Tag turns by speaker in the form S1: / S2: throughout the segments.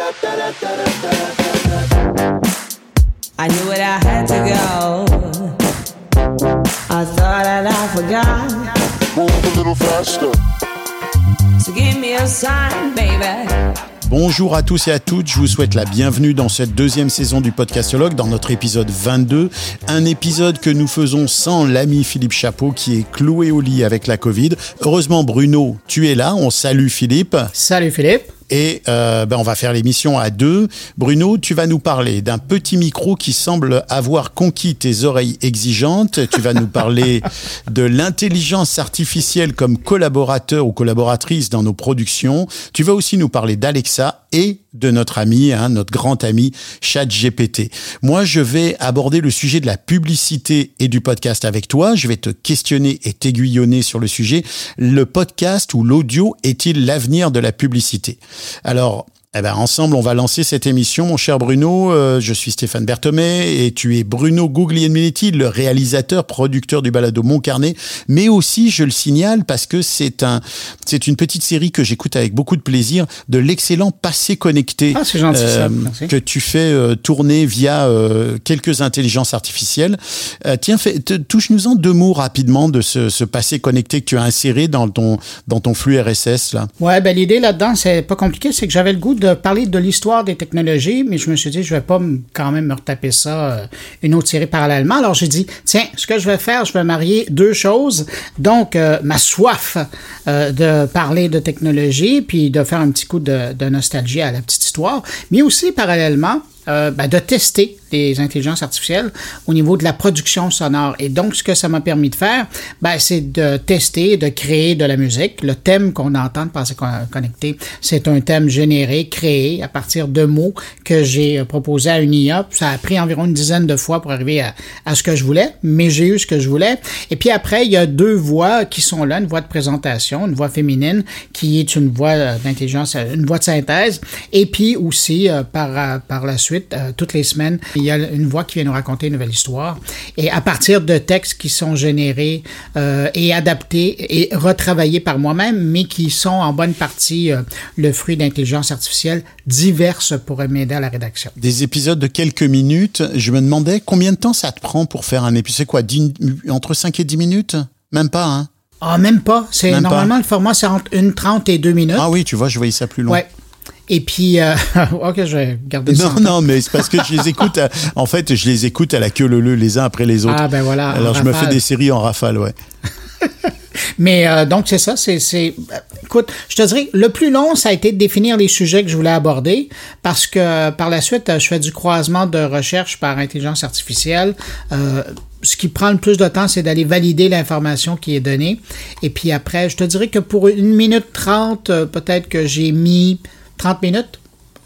S1: I knew that I had to go. I thought that I forgot.
S2: Move a little faster.
S1: So give me a sign, baby.
S3: Bonjour à tous et à toutes, je vous souhaite la bienvenue dans cette deuxième saison du Podcastologue, dans notre épisode 22. Un épisode que nous faisons sans l'ami Philippe Chapeau qui est cloué au lit avec la Covid. Heureusement Bruno, tu es là, on salue Philippe.
S4: Salut Philippe.
S3: Et euh, ben on va faire l'émission à deux. Bruno, tu vas nous parler d'un petit micro qui semble avoir conquis tes oreilles exigeantes. Tu vas nous parler de l'intelligence artificielle comme collaborateur ou collaboratrice dans nos productions. Tu vas aussi nous parler d'Alexa et de notre ami, hein, notre grand ami ChatGPT. Moi, je vais aborder le sujet de la publicité et du podcast avec toi. Je vais te questionner et t'aiguillonner sur le sujet. Le podcast ou l'audio est-il l'avenir de la publicité? Alors, eh ben, ensemble, on va lancer cette émission, mon cher Bruno. Euh, je suis Stéphane Berthomé et tu es Bruno Guglielminetti, le réalisateur, producteur du balado Mon Carnet. Mais aussi, je le signale parce que c'est un, c'est une petite série que j'écoute avec beaucoup de plaisir de l'excellent Passé Connecté.
S4: Ah, c'est gentil, ça. Merci.
S3: Que tu fais euh, tourner via euh, quelques intelligences artificielles. Euh, tiens, touche-nous-en deux mots rapidement de ce, ce Passé Connecté que tu as inséré dans ton, dans ton flux RSS, là.
S4: Ouais, ben l'idée là-dedans, c'est pas compliqué, c'est que j'avais le goût de parler de l'histoire des technologies, mais je me suis dit, je vais pas quand même me retaper ça, euh, une autre série parallèlement. Alors j'ai dit, tiens, ce que je vais faire, je vais marier deux choses. Donc, euh, ma soif euh, de parler de technologie, puis de faire un petit coup de, de nostalgie à la petite histoire, mais aussi parallèlement, ben, de tester les intelligences artificielles au niveau de la production sonore. Et donc, ce que ça m'a permis de faire, ben, c'est de tester, de créer de la musique. Le thème qu'on entend de Passer Con- Connecté, c'est un thème généré, créé à partir de mots que j'ai euh, proposé à une IA. Ça a pris environ une dizaine de fois pour arriver à, à ce que je voulais, mais j'ai eu ce que je voulais. Et puis après, il y a deux voix qui sont là, une voix de présentation, une voix féminine, qui est une voix euh, d'intelligence, euh, une voix de synthèse, et puis aussi par, par la suite, toutes les semaines, il y a une voix qui vient nous raconter une nouvelle histoire. Et à partir de textes qui sont générés euh, et adaptés et retravaillés par moi-même, mais qui sont en bonne partie euh, le fruit d'intelligence artificielle diverses pour m'aider à la rédaction.
S3: Des épisodes de quelques minutes. Je me demandais combien de temps ça te prend pour faire un épisode. C'est quoi, 10 entre 5 et 10 minutes? Même pas, hein?
S4: Ah, même pas. C'est
S3: pas.
S4: normalement le format, c'est entre une 30 et deux minutes.
S3: Ah oui, tu vois, je voyais ça plus long.
S4: Ouais. Et puis, euh, ok, je vais garder ça.
S3: Non, non, mais c'est parce que je les écoute. à- en fait, je les écoute à la queue leu les uns après les autres.
S4: Ah, ben voilà,
S3: Alors, je me fais des séries en rafale, ouais.
S4: Mais euh, donc, c'est ça. C'est, c'est, euh, écoute, je te dirais, le plus long, ça a été de définir les sujets que je voulais aborder parce que par la suite, je fais du croisement de recherche par intelligence artificielle. Euh, ce qui prend le plus de temps, c'est d'aller valider l'information qui est donnée. Et puis après, je te dirais que pour une minute trente, peut-être que j'ai mis 30 minutes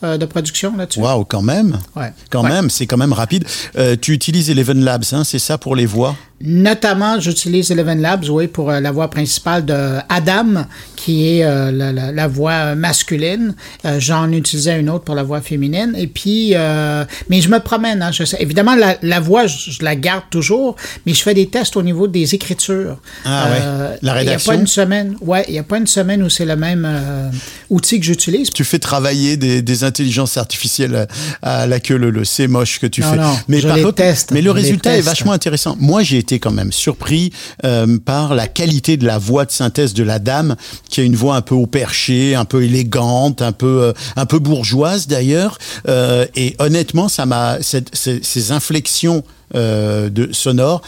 S4: euh, de production là-dessus.
S3: Waouh, quand même.
S4: Ouais.
S3: Quand
S4: Ouais.
S3: même, c'est quand même rapide. Euh, tu utilises Eleven Labs, hein, c'est ça pour les voix?
S4: Notamment, j'utilise Eleven Labs, oui, pour euh, la voix principale de Adam, qui est euh, la, la- la voix masculine. Euh, J'en utilisais une autre pour la voix féminine. Et puis, euh, mais je me promène. Hein, je sais. Évidemment, la, la voix, je, je la garde toujours, mais je fais des tests au niveau des écritures.
S3: Ah ouais. La
S4: Il n'y a
S3: rédaction?
S4: pas une semaine. Ouais, il n'y a pas une semaine où c'est le même outil que j'utilise.
S3: Tu fais travailler des, des intelligences artificielles à, la queue leu leu. C'est moche que tu
S4: Non,
S3: fais.
S4: non,
S3: mais
S4: je
S3: par
S4: les
S3: contre,
S4: teste,
S3: mais le résultat est vachement intéressant. Moi, j'ai été quand même surpris euh, par la qualité de la voix de synthèse de la dame, qui a une voix un peu au perché, un peu élégante, un peu euh, un peu bourgeoise d'ailleurs. Euh, et honnêtement, ça m'a ces, inflexions de sonores,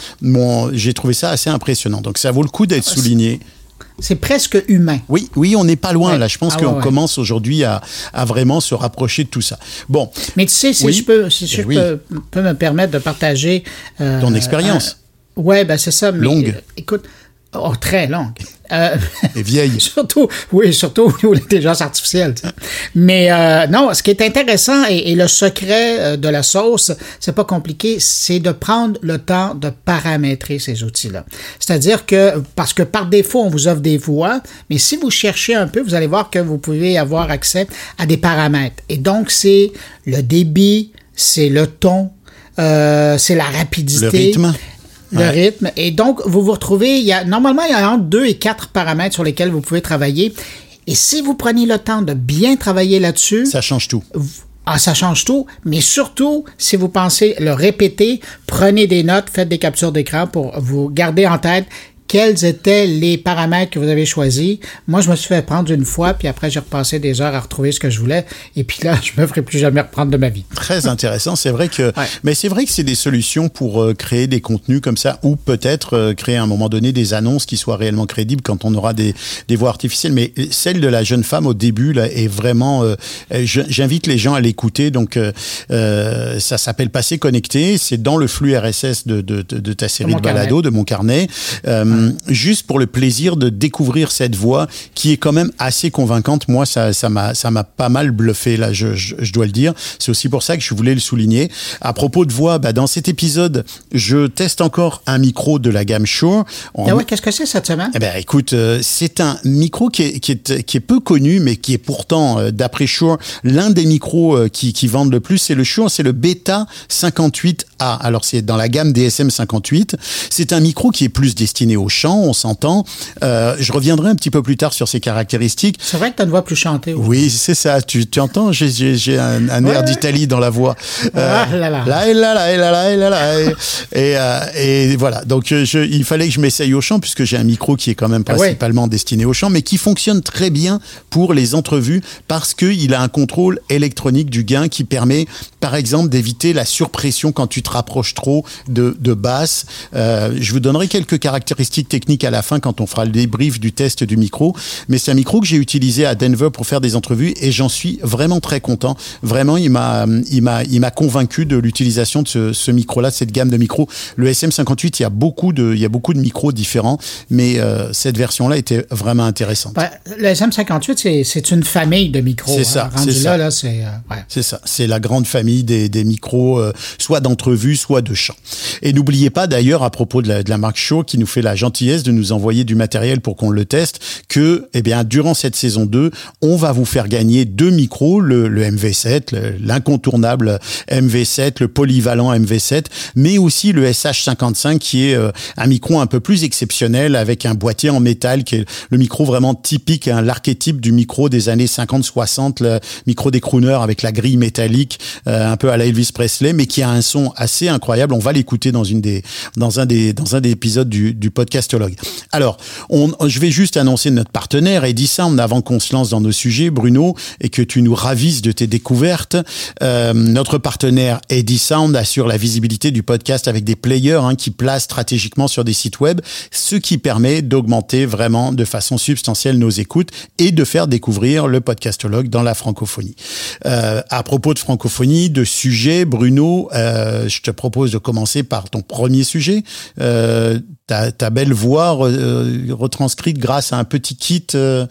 S3: j'ai trouvé ça assez impressionnant. Donc ça vaut le coup d'être souligné.
S4: C'est presque humain.
S3: Oui, oui, on n'est pas loin
S4: Ouais.
S3: là. Je pense
S4: Ah
S3: qu'on
S4: ouais, ouais.
S3: commence aujourd'hui à, à vraiment se rapprocher de tout ça. Bon,
S4: Mais tu sais, si
S3: Oui.
S4: je peux, si je
S3: Eh oui.
S4: peux, peux me permettre de partager euh,
S3: Ton expérience.
S4: un- ouais, ben c'est ça. Mais,
S3: Longue.
S4: euh, écoute, oh, très longue. Euh,
S3: et vieille.
S4: surtout, oui, surtout au niveau de l'intelligence artificielle. tu sais. Mais euh, non, ce qui est intéressant et, et le secret euh, de la sauce, c'est pas compliqué, c'est de prendre le temps de paramétrer ces outils-là. C'est-à-dire que, parce que par défaut, on vous offre des voix, mais si vous cherchez un peu, vous allez voir que vous pouvez avoir accès à des paramètres. Et donc, c'est le débit, c'est le ton, euh, c'est la rapidité.
S3: Le rythme.
S4: Le
S3: Ouais.
S4: rythme. Et donc, vous vous retrouvez, il y a, normalement, il y a entre deux et quatre paramètres sur lesquels vous pouvez travailler. Et si vous prenez le temps de bien travailler là-dessus,
S3: Ça change tout.
S4: ah, ça change tout, mais surtout, si vous pensez le répéter, prenez des notes, faites des captures d'écran pour vous garder en tête quels étaient les paramètres que vous avez choisis. Moi, je me suis fait prendre une fois, puis après, j'ai repassé des heures à retrouver ce que je voulais, et puis là, je me ferai plus jamais reprendre de ma vie.
S3: Très intéressant. C'est vrai que, mais c'est vrai que c'est des solutions pour euh, créer des contenus comme ça, ou peut-être euh, créer à un moment donné des annonces qui soient réellement crédibles quand on aura des, des voix artificielles. Mais celle de la jeune femme au début là est vraiment. euh, J'invite les gens à l'écouter. Donc, ça s'appelle Passer connecté. C'est dans le flux RSS de, de, de, de ta série
S4: mon
S3: de balado, de mon carnet. Euh, Juste pour le plaisir de découvrir cette voix qui est quand même assez convaincante. Moi, ça, ça m'a, ça m'a pas mal bluffé là. Je, je, je dois le dire. C'est aussi pour ça que je voulais le souligner. À propos de voix, bah, dans cet épisode, je teste encore un micro de la gamme Shure.
S4: Ah ouais, qu'est-ce que c'est cette semaine?
S3: eh ben, écoute, euh, c'est un micro qui est, qui est, qui est peu connu, mais qui est pourtant, euh, d'après Shure, l'un des micros euh, qui, qui vendent le plus. C'est le Shure, c'est le Beta 58A. Alors, c'est dans la gamme DSM 58. C'est un micro qui est plus destiné au chant, on s'entend. Euh, je reviendrai un petit peu plus tard sur ses caractéristiques.
S4: C'est vrai que tu as une voix plus chantée.
S3: Oui, c'est ça. Tu, tu entends, j'ai- un, un air
S4: Ouais.
S3: d'Italie dans la voix.
S4: Ah là là.
S3: Là et là, là et là, là et là, euh, et voilà. Donc, euh, je, il fallait que je m'essaye au chant puisque j'ai un micro qui est quand même
S4: Ah ouais.
S3: principalement destiné au chant, mais qui fonctionne très bien pour les entrevues parce qu'il a un contrôle électronique du gain qui permet, par exemple, d'éviter la surpression quand tu te rapproches trop de, de basse. Euh, je vous donnerai quelques caractéristiques techniques à la fin quand on fera le débrief du test du micro. Mais c'est un micro que j'ai utilisé à Denver pour faire des entrevues et j'en suis vraiment très content. Vraiment, il m'a, il m'a, il m'a convaincu de l'utilisation de ce, ce micro-là, de cette gamme de micros. Le SM58, il y a beaucoup de, il y a beaucoup de micros différents, mais euh, cette version-là était vraiment intéressante.
S4: Le SM58, c'est- c'est une famille de micros.
S3: C'est
S4: hein.
S3: ça,
S4: Rendu
S3: c'est
S4: là,
S3: ça.
S4: là, c'est. euh, ouais.
S3: C'est ça, c'est la grande famille des, des micros, euh, soit d'entrevue, soit de chant. Et n'oubliez pas d'ailleurs, à propos de la, de la marque Shaw, qui nous fait la gentillesse de nous envoyer du matériel pour qu'on le teste, que eh bien, durant cette saison 2, on va vous faire gagner deux micros, le, le MV7, le- l'incontournable MV7, le polyvalent MV7, mais aussi le SH55, qui est euh, un micro un peu plus exceptionnel, avec un boîtier en métal, qui est le micro vraiment typique, hein, l'archétype du micro des années 50-60, le micro des crooners avec la grille métallique, euh, un peu à la Elvis Presley, mais qui a un son assez incroyable. On va l'écouter dans une des, dans un des, dans un des épisodes du, du Alors, je vais juste annoncer notre partenaire, Edison, avant qu'on se lance dans nos sujets, Bruno, et que tu nous ravisses de tes découvertes. Euh, notre partenaire Edison assure la visibilité du podcast avec des players hein, qui placent stratégiquement sur des sites web, ce qui permet d'augmenter vraiment de façon substantielle nos écoutes et de faire découvrir le podcastologue dans la francophonie. Euh, à propos de francophonie, de sujets, Bruno, euh, je te propose de commencer par ton premier sujet. Ta belle voix euh, retranscrite grâce à un petit kit. euh,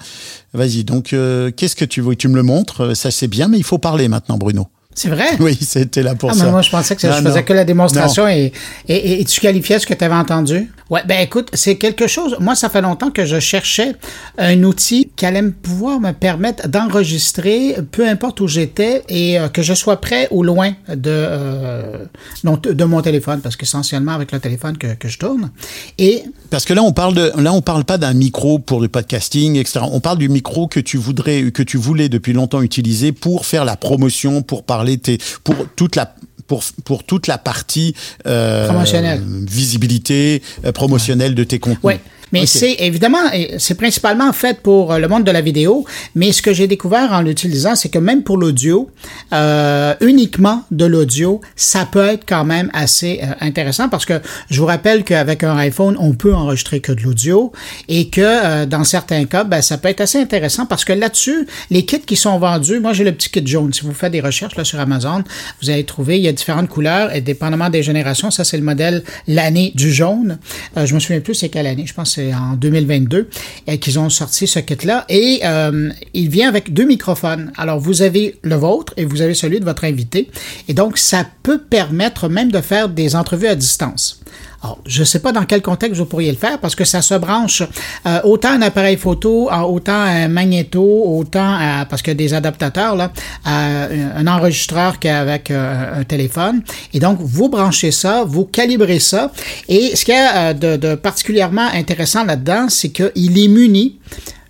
S3: Vas-y, donc euh, qu'est-ce que tu veux? Tu me le montres, ça c'est bien, mais il faut parler maintenant, Bruno.
S4: C'est vrai?
S3: Oui, c'était là pour
S4: Ah,
S3: ça.
S4: mais moi, je pensais que ça-
S3: Non,
S4: je faisais
S3: non.
S4: que la démonstration et, et, et- et tu qualifiais ce que tu avais entendu? Ouais, ben écoute, c'est quelque chose. Moi, ça fait longtemps que je cherchais un outil qui allait me pouvoir me permettre d'enregistrer, peu importe où j'étais, et euh, que je sois près ou loin de, euh, non, de mon téléphone, parce qu'essentiellement avec le téléphone que, que je tourne. Et
S3: Parce que là, on parle de, là, on parle pas d'un micro pour le podcasting, etc. On parle du micro que tu voudrais, que tu voulais depuis longtemps utiliser pour faire la promotion, pour parler tes, pour toute la, pour, pour toute la partie euh,
S4: Promotionnelle.
S3: visibilité euh, promotionnelle de tes contenus.
S4: Ouais. Mais c'est évidemment, c'est principalement fait pour euh, le monde de la vidéo. Mais ce que j'ai découvert en l'utilisant, c'est que même pour l'audio, euh, uniquement de l'audio, ça peut être quand même assez euh, intéressant parce que je vous rappelle qu'avec un iPhone, on peut enregistrer que de l'audio et que euh, dans certains cas, ben, ça peut être assez intéressant parce que là-dessus, les kits qui sont vendus, moi j'ai le petit kit jaune. Si vous faites des recherches là, sur Amazon, vous allez trouver, il y a différentes couleurs et dépendamment des générations, ça c'est le modèle l'année du jaune. Je me souviens plus c'est quelle année, je pense c'est en 2022 euh, qu'ils ont sorti ce kit-là et euh, il vient avec deux microphones. Alors vous avez le vôtre et vous avez celui de votre invité et donc ça peut permettre même de faire des entrevues à distance. Alors, je ne sais pas dans quel contexte vous pourriez le faire parce que ça se branche euh, autant un appareil photo, euh, autant un magnéto, autant euh, parce qu'il y a des adaptateurs là, euh, un enregistreur qu'avec un téléphone. Et donc vous branchez ça, vous calibrez ça. Et ce qui est euh, de, particulièrement intéressant là-dedans, c'est qu'il est muni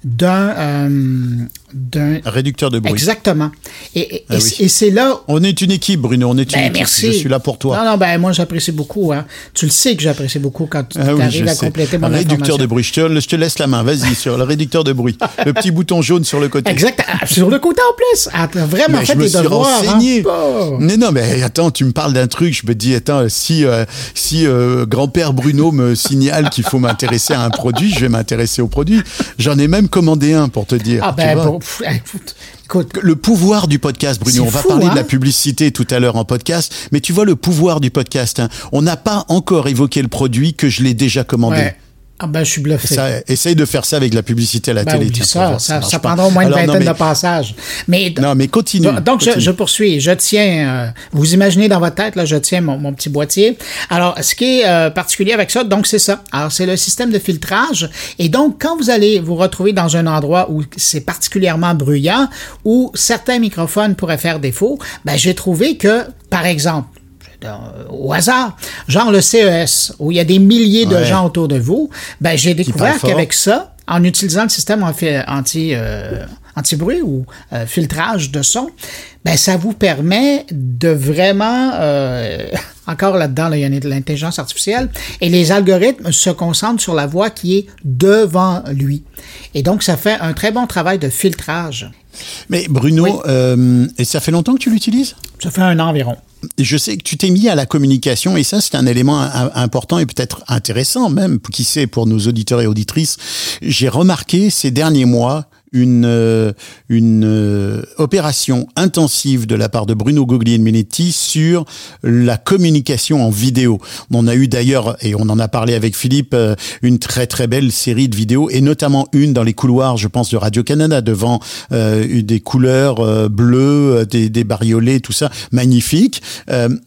S4: d'un d'un
S3: Réducteur de bruit.
S4: exactement. Et, et,
S3: Ah
S4: et
S3: oui.
S4: c- et c'est là
S3: On est une équipe, Bruno. On est une
S4: ben,
S3: équipe.
S4: merci.
S3: Je suis là pour toi.
S4: Non, non, ben, moi, j'apprécie beaucoup. Hein. Tu le sais que j'apprécie beaucoup quand tu
S3: Ah oui,
S4: arrives à
S3: sais.
S4: compléter mon
S3: Un réducteur de bruit. Je te, je te laisse la main. Vas-y, sur le réducteur de bruit. Le petit bouton jaune sur le côté.
S4: Exact. Ah, Sur le côté en plus. Ah, t'as vraiment
S3: Mais
S4: fait
S3: je me
S4: tes
S3: suis
S4: devoirs.
S3: renseigné.
S4: Hein? Oh.
S3: Mais non, mais attends, tu me parles d'un truc. Je me dis, attends, si euh, si euh, grand-père Bruno me signale qu'il faut m'intéresser à un produit, je vais m'intéresser au produit. J'en ai même commandé un pour te dire.
S4: Ah, ben,
S3: vois.
S4: Écoute,
S3: Le pouvoir du podcast, Bruno. On va
S4: fou,
S3: parler de
S4: hein?
S3: la publicité tout à l'heure en podcast, mais tu vois le pouvoir du podcast. hein. On n'a pas encore évoqué le produit que je l'ai déjà commandé.
S4: ouais. Ah, ben, je suis bluffé.
S3: Ça, essaye de faire ça avec la publicité à la
S4: Ben,
S3: télé. tiens,
S4: ça,
S3: voir,
S4: ça, ça
S3: pas.
S4: prendra au moins une
S3: Alors, non,
S4: vingtaine
S3: mais-
S4: de passages. Mais,
S3: Non, mais continue.
S4: donc, je, poursuis. Je tiens, euh, vous imaginez dans votre tête, là, je tiens mon, mon petit boîtier. Alors, ce qui est euh, particulier avec ça, donc, c'est ça. Alors, c'est le système de filtrage. Et donc, quand vous allez vous retrouver dans un endroit où c'est particulièrement bruyant, où certains microphones pourraient faire défaut, ben, j'ai trouvé que, par exemple, au hasard, genre le CES, où il y a des milliers de
S3: Ouais.
S4: gens autour de vous, ben, j'ai découvert qu'avec ça, en utilisant le système anti, anti, euh, anti-bruit ou euh, filtrage de son, ben, ça vous permet de vraiment, euh, encore là-dedans, là, il y a de l'intelligence artificielle, et les algorithmes se concentrent sur la voix qui est devant lui. Et donc, ça fait un très bon travail de filtrage.
S3: Mais Bruno,
S4: Oui.
S3: euh, et ça fait longtemps que tu l'utilises?
S4: Ça fait un an environ.
S3: je sais que tu t'es mis à la communication et ça c'est un élément im- important et peut-être intéressant même qui sait pour nos auditeurs et auditrices. J'ai remarqué ces derniers mois une euh, une euh, opération intensive de la part de Bruno Guglielminetti sur la communication en vidéo. On a eu d'ailleurs et on en a parlé avec Philippe euh, une très très belle série de vidéos et notamment une dans les couloirs, je pense de Radio Canada devant des couleurs bleues, des, des bariolets, tout ça, magnifique.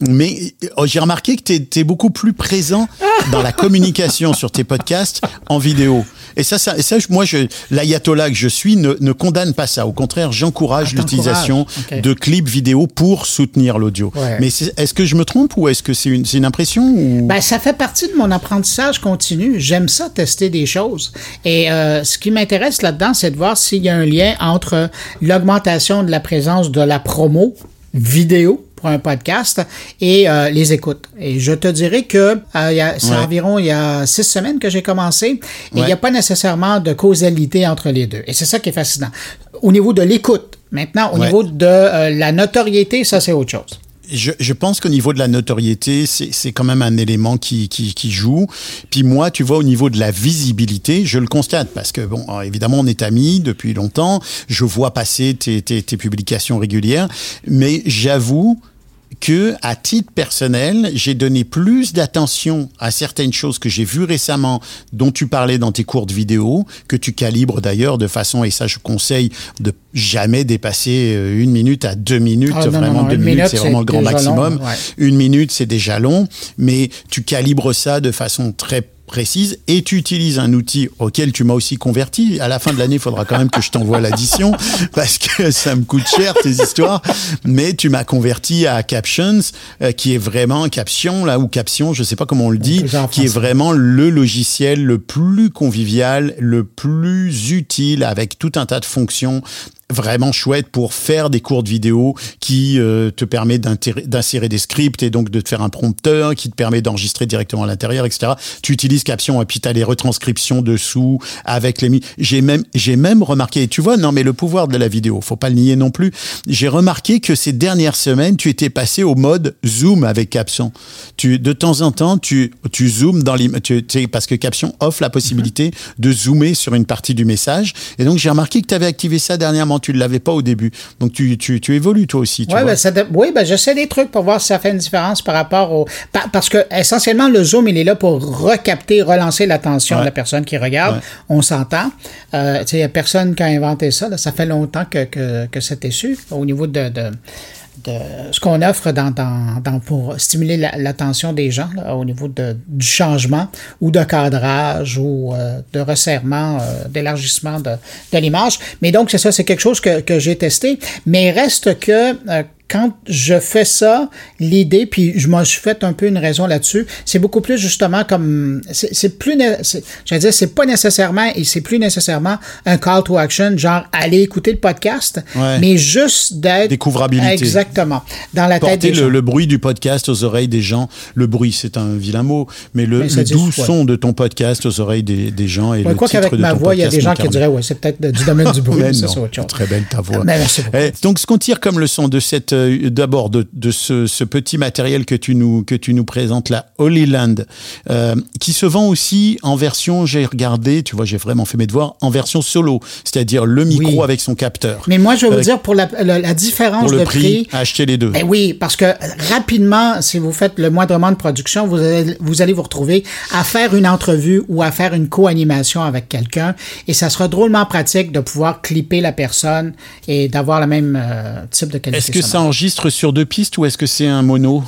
S3: Mais euh, j'ai remarqué que tu es, beaucoup plus présent dans la communication sur tes podcasts en vidéo. Et ça, ça, ça moi, l'ayatollah que je suis ne, ne condamne pas ça. Au contraire, j'encourage
S4: Ah,
S3: l'utilisation de clips vidéo pour soutenir l'audio.
S4: Ouais.
S3: Mais est-ce que je me trompe ou est-ce que c'est une, impression ou...
S4: Ben, ça fait partie de mon apprentissage continu. J'aime ça, tester des choses. Et euh, ce qui m'intéresse là-dedans, c'est de voir s'il y a un lien entre l'augmentation de la présence de la promo vidéo pour un podcast et euh, les écoutes. Et je te dirais que euh, il y a- c'est
S3: Ouais.
S4: environ il y a six semaines que j'ai commencé et il n'y a pas nécessairement de causalité entre les deux. Et c'est ça qui est fascinant. Au niveau de l'écoute, maintenant, au
S3: Ouais.
S4: niveau de euh, la notoriété, ça c'est autre chose.
S3: Je, je pense qu'au niveau de la notoriété, c'est quand même un élément qui, qui, qui joue. Puis moi, tu vois, au niveau de la visibilité, je le constate parce que, bon, évidemment, on est amis depuis longtemps. Je vois passer tes, tes, tes publications régulières. Mais j'avoue que, à titre personnel, j'ai donné plus d'attention à certaines choses que j'ai vues récemment, dont tu parlais dans tes courtes vidéos, que tu calibres d'ailleurs de façon, et ça je conseille, de jamais dépasser euh, une minute à deux minutes.
S4: Ah, non,
S3: vraiment,
S4: non,
S3: deux minutes,
S4: minute,
S3: c'est vraiment le grand
S4: long,
S3: maximum.
S4: ouais.
S3: Une minute, c'est déjà long, mais tu calibres ça de façon très précise et tu utilises un outil auquel tu m'as aussi converti. À la fin de l'année, il faudra quand même que je t'envoie l'addition parce que ça me coûte cher tes histoires. Mais tu m'as converti à Captions, euh, qui est vraiment Caption là ou Caption, je sais pas comment on le dit, qui est vraiment le logiciel le plus convivial, le plus utile avec tout un tas de fonctions vraiment chouette pour faire des courtes vidéos qui euh, te permet d'insérer des scripts et donc de te faire un prompteur qui te permet d'enregistrer directement à l'intérieur, etc. Tu utilises Caption et puis tu as les retranscriptions dessous avec les... J'ai même, j'ai même remarqué, et tu vois, non mais le pouvoir de la vidéo, faut pas le nier non plus, j'ai remarqué que ces dernières semaines, tu étais passé au mode zoom avec Caption. Tu, de temps en temps, tu, tu zoomes dans l'im- tu, tu sais, parce que Caption offre la possibilité de zoomer sur une partie du message. Et donc, j'ai remarqué que tu avais activé ça dernièrement. Tu ne l'avais pas au début. Donc, tu, tu, tu évolues toi aussi. Tu
S4: Ouais,
S3: vois.
S4: ben, ça oui, ben, j'essaie des trucs pour voir si ça fait une différence par rapport au. pa- parce que, essentiellement, le zoom, il est là pour recapter, relancer l'attention
S3: Ouais.
S4: de la personne qui regarde.
S3: Ouais.
S4: On s'entend. Euh, sais, il n'y a personne qui a inventé ça. là. Ça fait longtemps que, que, que c'était su au niveau de. de ce qu'on offre dans, pour stimuler la- l'attention des gens au niveau du changement ou de cadrage ou euh, de resserrement, euh, d'élargissement de, de l'image. Mais donc, c'est ça, c'est quelque chose que, que j'ai testé. Mais reste que euh, quand je fais ça, l'idée, puis je m'en suis fait un peu une raison là-dessus, c'est beaucoup plus justement comme, c'est plus, j'allais dire, c'est pas nécessairement, et c'est plus nécessairement un call to action, genre aller écouter le podcast,
S3: Ouais.
S4: mais juste d'être...
S3: Découvrabilité.
S4: Exactement. Dans la tête
S3: Porter
S4: des
S3: le,
S4: gens.
S3: le bruit du podcast aux oreilles des gens. Le bruit, c'est un vilain mot, mais le,
S4: Mais
S3: doux son de ton podcast aux oreilles des, des gens et
S4: Ouais,
S3: le
S4: quoi
S3: titre
S4: qu'avec
S3: de
S4: ma
S3: ton
S4: voix, il y a des gens qui diraient, ouais, c'est peut-être du domaine du bruit,
S3: Mais
S4: ça, c'est autre chose.
S3: Très belle ta voix.
S4: Beaucoup.
S3: Eh, donc, ce qu'on tire comme leçon de cette, euh, d'abord de, de ce, ce petit matériel que tu nous que tu nous présentes là, Holy Land, euh, qui se vend aussi en version, j'ai regardé, tu vois, j'ai vraiment fait mes devoirs, en version solo, c'est-à-dire le micro
S4: Oui.
S3: avec son capteur.
S4: Mais moi, je vais vous
S3: Avec-
S4: dire, pour la, la- la différence
S3: pour le
S4: de
S3: prix, acheter les deux.
S4: Ben oui, parce que rapidement, si vous faites le moindrement de production, vous allez, vous allez vous retrouver à faire une entrevue ou à faire une co-animation avec quelqu'un et ça sera drôlement pratique de pouvoir clipper la personne et d'avoir le même euh, type de qualité.
S3: Est-ce que ça. Enregistre sur deux pistes ou est-ce que c'est un mono?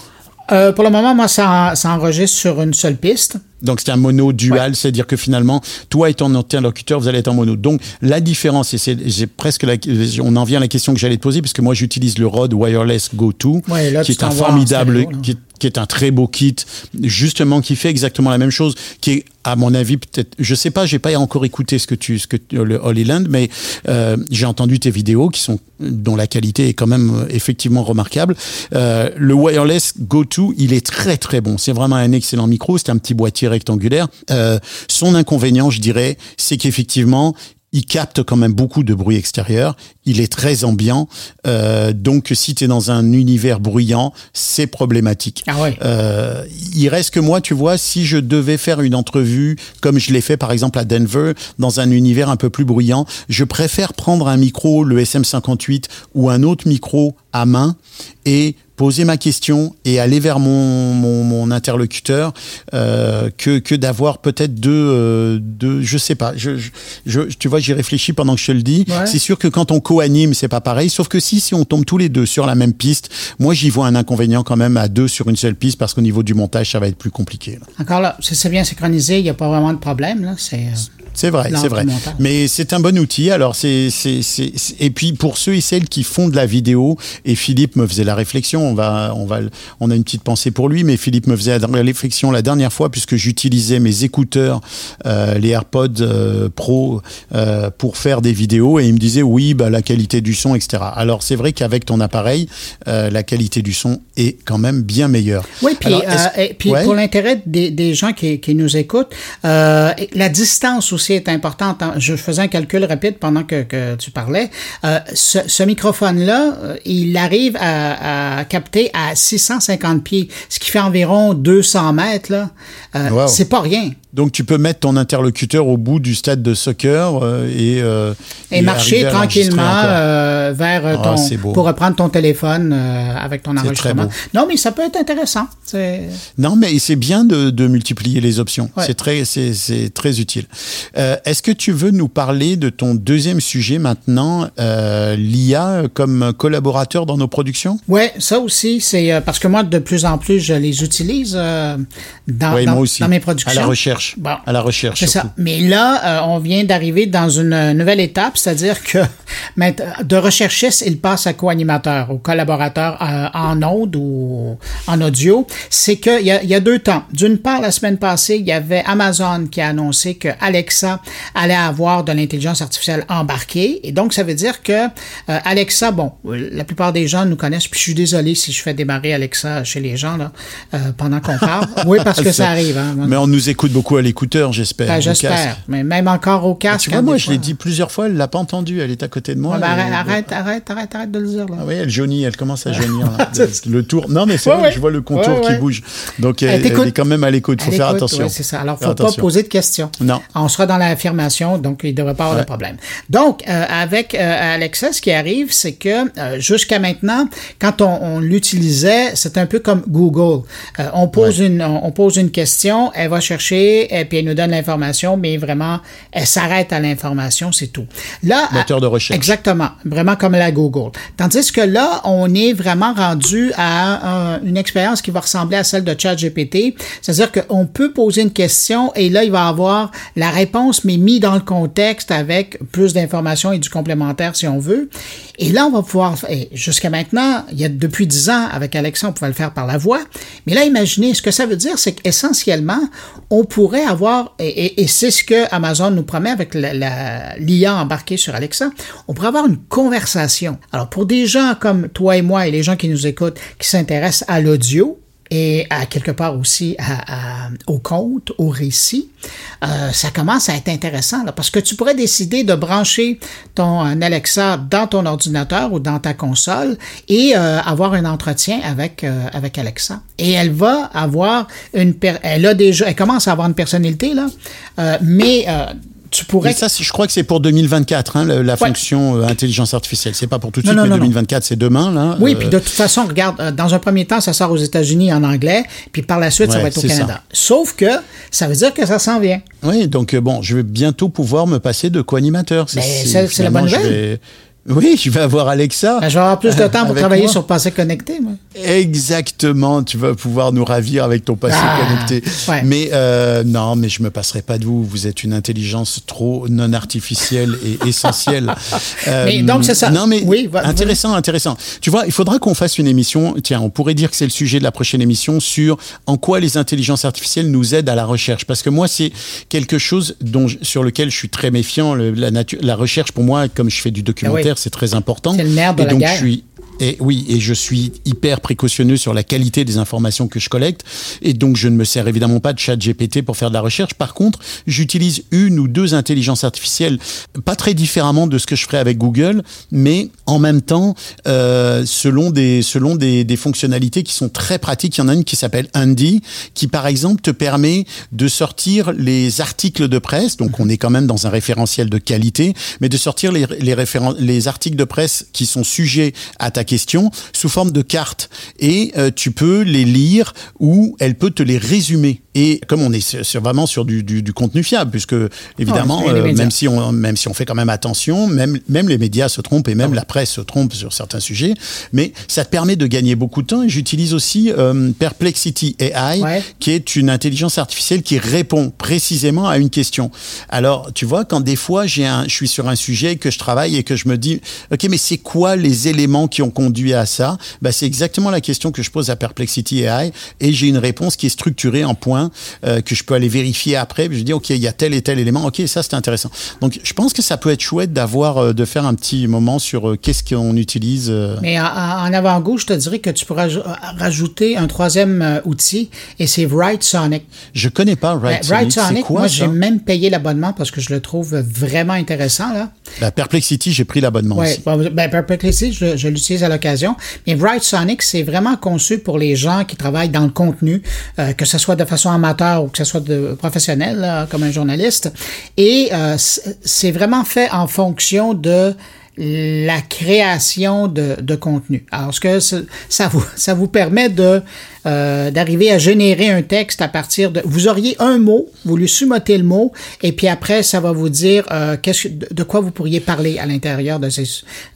S4: Euh, pour le moment, moi, ça, ça enregistre sur une seule piste.
S3: Donc c'est un mono dual, c'est-à-dire que finalement, toi et ton interlocuteur, vous allez être en mono. Donc la différence, et c'est j'ai presque la, on en vient à la question que j'allais te poser, puisque moi j'utilise le Rode Wireless Go 2,
S4: Ouais, là,
S3: qui
S4: tu
S3: est un formidable, qui est, qui est un très beau kit, justement qui fait exactement la même chose, qui est à mon avis peut-être, je sais pas, j'ai pas encore écouté ce que tu, ce que le Holy Land, mais euh, j'ai entendu tes vidéos qui sont dont la qualité est quand même euh, effectivement remarquable. Euh, le wireless Go 2, il est très très bon. C'est vraiment un excellent micro. C'est un petit boîtier rectangulaire. Euh, son inconvénient, je dirais, c'est qu'effectivement il capte quand même beaucoup de bruit extérieur. Il est très ambiant. Euh, donc, si tu es dans un univers bruyant, c'est problématique.
S4: Ah ouais.
S3: Euh, il reste que moi, tu vois, si je devais faire une entrevue, comme je l'ai fait par exemple à Denver, dans un univers un peu plus bruyant, je préfère prendre un micro, le SM58 ou un autre micro à main et poser ma question et aller vers mon, mon, mon interlocuteur euh, que, que d'avoir peut-être deux, euh, deux, je sais pas, je, je, tu vois, j'y réfléchis pendant que je te le dis.
S4: Ouais.
S3: C'est sûr que quand on co-anime, c'est pas pareil, sauf que si, si on tombe tous les deux sur la même piste, moi j'y vois un inconvénient quand même à deux sur une seule piste parce qu'au niveau du montage, ça va être plus compliqué. là.
S4: Encore là, si c'est bien synchronisé, il n'y a pas vraiment de problème. Là. C'est, euh,
S3: C'est vrai, c'est vrai. Mais c'est un bon outil. Alors c'est et puis pour ceux et celles qui font de la vidéo et Philippe me faisait la réflexion, on va on va on a une petite pensée pour lui, mais Philippe me faisait la réflexion la dernière fois puisque j'utilisais mes écouteurs, euh, les AirPods euh, Pro euh, pour faire des vidéos et il me disait oui bah la qualité du son etc. Alors c'est vrai qu'avec ton appareil la qualité du son est quand même bien meilleure.
S4: Oui, puis,
S3: Alors,
S4: et puis
S3: Ouais.
S4: pour l'intérêt des, des gens qui, qui nous écoutent, la distance aussi est importante. Je faisais un calcul rapide pendant que, tu parlais. Euh, ce microphone-là, euh, il arrive à, capter à 650 pieds, ce qui fait environ 200 mètres. Euh,
S3: Wow.
S4: C'est pas rien.
S3: Donc tu peux mettre ton interlocuteur au bout du stade de soccer euh, et euh,
S4: Et, marcher
S3: à l'enregistrer
S4: tranquillement vers
S3: Ah,
S4: ton pour reprendre ton téléphone avec ton enregistrement. Non, mais ça peut être intéressant.
S3: Non, mais c'est bien de, de multiplier les options.
S4: Ouais.
S3: C'est très, c'est, très utile. Est-ce que tu veux nous parler de ton deuxième sujet maintenant, l'IA comme collaborateur dans nos productions?
S4: Ouais, ça aussi, c'est parce que moi, de plus en plus, je les utilise dans,
S3: aussi.
S4: dans mes
S3: À
S4: productions.
S3: la recherche.
S4: Bon.
S3: À la recherche.
S4: C'est ça. Mais là, euh, on vient d'arriver dans une euh, nouvelle étape, c'est-à-dire que de recherchiste, il passe à co-animateur, ou collaborateur euh, en ondes ou en audio. C'est qu'il y a, y a deux temps. D'une part, la semaine passée, il y avait Amazon qui a annoncé que Alexa allait avoir de l'intelligence artificielle embarquée. Et donc, ça veut dire que euh, Alexa, bon, la plupart des gens nous connaissent, puis je suis désolé si je fais démarrer Alexa chez les gens là, euh, pendant qu'on parle. Oui, parce que ça arrive. Hein.
S3: Mais on nous écoute beaucoup à l'écouteur, j'espère.
S4: Ben, j'espère. Mais même encore au casque.
S3: Tu vois,
S4: hein,
S3: moi, je l'ai dit plusieurs fois, elle l'a pas entendu. Elle est à côté de moi.
S4: Ouais, ben,
S3: et-
S4: arrête, arrête, arrête, arrête, arrête de le dire, là.
S3: Ah oui, elle jaunit, elle commence à jaunir. là. le, tour. Non, mais c'est
S4: Ouais,
S3: vrai,
S4: ouais.
S3: je vois le contour qui bouge. Donc,
S4: Elle
S3: est quand même à l'écoute. Faut
S4: Elle
S3: faire
S4: écoute,
S3: attention.
S4: c'est ça. Alors,
S3: Faire
S4: faut pas
S3: attention.
S4: poser de questions.
S3: Non.
S4: On sera dans l'affirmation, donc il ne devrait pas avoir de problème. Donc, euh, avec euh, Alexa, ce qui arrive, c'est que euh, jusqu'à maintenant, quand on, on l'utilisait, c'est un peu comme Google. On pose une, on pose une question question, elle va chercher, et puis elle nous donne l'information, mais vraiment, elle s'arrête à l'information, c'est tout. Là,
S3: Moteur de recherche.
S4: Exactement, vraiment comme la Google. Tandis que là, on est vraiment rendu à un- une expérience qui va ressembler à celle de ChatGPT, c'est-à-dire qu'on peut poser une question et là, il va avoir la réponse, mais mis dans le contexte avec plus d'informations et du complémentaire si on veut. Et là, on va pouvoir, et jusqu'à maintenant, il y a depuis 10 ans, avec Alexa, on pouvait le faire par la voix. Mais là, imaginez, ce que ça veut dire, c'est qu'essentiellement, on pourrait avoir, et, et- c'est ce que Amazon nous promet avec l'IA embarquée sur Alexa, on pourrait avoir une conversation. Alors, pour des gens comme toi et moi et les gens qui nous écoutent, qui s'intéressent à l'audio, et quelque part aussi au conte, au récit, euh, ça commence à être intéressant là, parce que tu pourrais décider de brancher ton euh, Alexa dans ton ordinateur ou dans ta console et euh, avoir un entretien avec euh, avec Alexa. Et elle va avoir une elle a déjà elle commence à avoir une personnalité là, euh, mais euh, tu pourrais
S3: Mais ça, je crois que c'est pour 2024, hein, la fonction euh, intelligence artificielle. C'est pas pour tout de suite,
S4: non,
S3: mais
S4: non, non.
S3: 2024, c'est demain, là.
S4: Oui,
S3: Euh,
S4: puis de toute façon, regarde, euh, dans un premier temps, ça sort aux États-Unis en anglais, puis par la suite, ça va être au
S3: ça.
S4: Canada. Sauf que ça veut dire que ça s'en vient.
S3: Oui, donc bon, je vais bientôt pouvoir me passer de co-animateur.
S4: Ben, c'est- c'est la bonne nouvelle.
S3: Oui, je vais avoir Alexa.
S4: Ben, je vais avoir plus de temps pour travailler
S3: moi.
S4: sur Passé Connecté, moi.
S3: Exactement, tu vas pouvoir nous ravir avec ton passé
S4: Ah,
S3: connecté.
S4: ouais.
S3: Mais euh, non, mais je me passerai pas de vous. Vous êtes une intelligence trop non artificielle et essentielle. Euh,
S4: Mais donc, c'est ça.
S3: Non, mais
S4: Oui, va-
S3: intéressant, intéressant. Tu vois, il faudra qu'on fasse une émission. Tiens, on pourrait dire que c'est le sujet de la prochaine émission sur en quoi les intelligences artificielles nous aident à la recherche. Parce que moi, c'est quelque chose dont sur lequel je suis très méfiant. Le- la, nature, la recherche, pour moi, comme je fais du documentaire, c'est très important.
S4: C'est le nerf de
S3: et
S4: la
S3: donc,
S4: guerre.
S3: je suis et oui, et je suis hyper précautionneux sur la qualité des informations que je collecte, et donc je ne me sers évidemment pas de chat GPT pour faire de la recherche. Par contre, j'utilise une ou deux intelligences artificielles, pas très différemment de ce que je ferais avec Google, mais en même temps, euh, selon des selon des, des fonctionnalités qui sont très pratiques. Il y en a une qui s'appelle Andy, qui par exemple te permet de sortir les articles de presse. Donc on est quand même dans un référentiel de qualité, mais de sortir les les, les articles de presse qui sont sujets à ta question sous forme de cartes et euh, tu peux les lire ou elle peut te les résumer. Et comme on est sur- vraiment sur du, du, du contenu fiable, puisque évidemment, euh, même si on même si on fait quand même attention, même même les médias se trompent et même la presse se trompe sur certains sujets, mais ça te permet de gagner beaucoup de temps. Et j'utilise aussi euh, Perplexity AI,
S4: Ouais.
S3: qui est une intelligence artificielle qui répond précisément à une question. Alors, tu vois, quand des fois j'ai un, je suis sur un sujet que je travaille et que je me dis, ok, mais c'est quoi les éléments qui ont conduit à ça bah, c'est exactement la question que je pose à Perplexity AI et j'ai une réponse qui est structurée en points euh, que je peux aller vérifier après. Je dis, ok, il y a tel et tel élément. Ok, ça c'est intéressant. Donc, je pense que ça peut être chouette d'avoir, euh, de faire un petit moment sur euh, qu'est-ce qu'on utilise.
S4: Mais en, avant-goût, je te dirais que tu pourras aj- rajouter un troisième outil, et c'est Write Sonic.
S3: Je connais pas
S4: Ben,
S3: Right
S4: Write
S3: Sonic. C'est
S4: Sonic,
S3: quoi
S4: moi, j'ai même payé l'abonnement parce que je le trouve vraiment intéressant, là.
S3: Bah, Perplexity, j'ai pris l'abonnement
S4: Ouais,
S3: aussi.
S4: ben, Perplexity, je, je l'utilise à l'occasion. Mais Bright Sonic, c'est vraiment conçu pour les gens qui travaillent dans le contenu, euh, que ce soit de façon amateur ou que ce soit de professionnel, comme un journaliste. Et euh, c'est vraiment fait en fonction de la création de, de contenu. Alors, ce que ça vous, ça vous permet de euh, d'arriver à générer un texte à partir de... Vous auriez un mot, vous lui sumotez le mot, et puis après, ça va vous dire euh, de quoi vous pourriez parler à l'intérieur de ces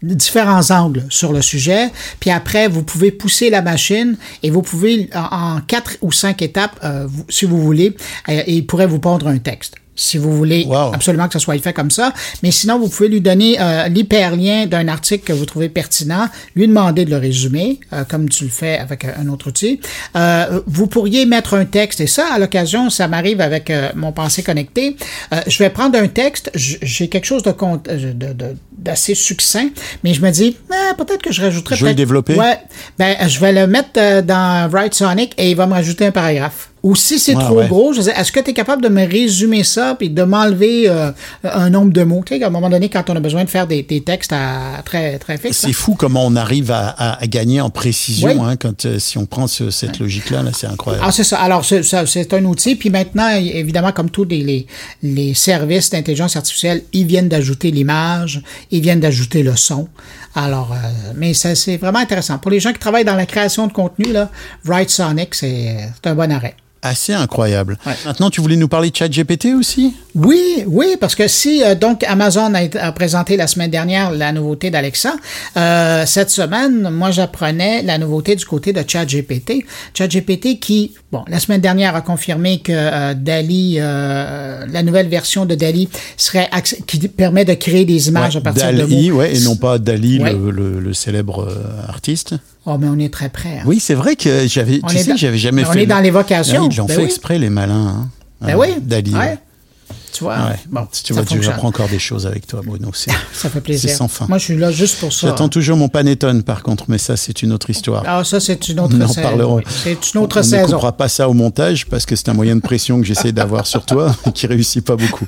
S4: différents angles sur le sujet. Puis après, vous pouvez pousser la machine et vous pouvez, en, quatre ou cinq étapes, euh, si vous voulez, euh, il pourrait vous pondre un texte si vous voulez
S3: Wow.
S4: absolument que ça soit fait comme ça. Mais sinon, vous pouvez lui donner euh, l'hyperlien d'un article que vous trouvez pertinent, lui demander de le résumer, euh, comme tu le fais avec euh, un autre outil. Euh, vous pourriez mettre un texte, et ça, à l'occasion, ça m'arrive avec mon pensée connecté. Euh, je vais prendre un texte, j'ai quelque chose de con- de- de- d'assez succinct, mais je me dis, Ah, peut-être que je rajouterais...
S3: Je vais le développer?
S4: Ouais, ben, je vais le mettre dans Write Sonic et il va me rajouter un paragraphe. Ou si c'est
S3: Ouais,
S4: trop
S3: ouais.
S4: gros, je disais, est-ce que tu es capable de me résumer ça puis de m'enlever euh, un nombre de mots? Tu sais, à un moment donné, quand on a besoin de faire des, des textes à, très, très fixes.
S3: C'est
S4: là.
S3: fou comment on arrive à, à- à gagner en précision
S4: Oui.
S3: hein, quand euh, si on prend ce- cette logique-là, là, c'est incroyable.
S4: Ah, c'est ça. Alors, c'est, un outil. Puis maintenant, évidemment, comme tous les, les, les services d'intelligence artificielle, ils viennent d'ajouter l'image, ils viennent d'ajouter le son. Alors, euh, mais ça, c'est vraiment intéressant. Pour les gens qui travaillent dans la création de contenu, là, Write Sonic, c'est, c'est un bon arrêt.
S3: Assez incroyable.
S4: Ouais.
S3: Maintenant, tu voulais nous parler de ChatGPT aussi?
S4: Oui, oui, parce que si euh, donc Amazon a, a, présenté la semaine dernière la nouveauté d'Alexa, euh, cette semaine, moi j'apprenais la nouveauté du côté de ChatGPT. ChatGPT qui, bon, la semaine dernière a confirmé que euh, Dali, la nouvelle version de Dali serait qui permet de créer des images
S3: ouais,
S4: à partir
S3: Dali,
S4: de mots.
S3: ouais, et non pas Dali,
S4: Ouais.
S3: le, le- le célèbre artiste.
S4: Oh, mais on est très près. hein.
S3: Oui, c'est vrai que j'avais,
S4: On
S3: tu sais,
S4: dans-
S3: j'avais jamais
S4: on
S3: fait.
S4: est dans l'évocation.
S3: Ah, Ils l'ont
S4: Ben
S3: fait
S4: oui.
S3: exprès, les malins. Hein.
S4: Ben
S3: Euh,
S4: oui.
S3: Dali.
S4: Ouais. Tu vois.
S3: Ouais.
S4: Bon,
S3: tu vois, tu j'apprends encore des choses avec toi, Bruno.
S4: Ça fait plaisir.
S3: C'est sans fin.
S4: Moi, je suis là juste pour ça.
S3: J'attends toujours mon panettone, par contre, mais ça, c'est une autre histoire.
S4: Ah, ça, c'est une autre
S3: On en
S4: saison.
S3: parlera.
S4: Oui, C'est une autre
S3: On ne
S4: saison.
S3: coupera pas ça au montage parce que c'est un moyen de pression que j'essaie d'avoir sur toi et qui réussit pas beaucoup.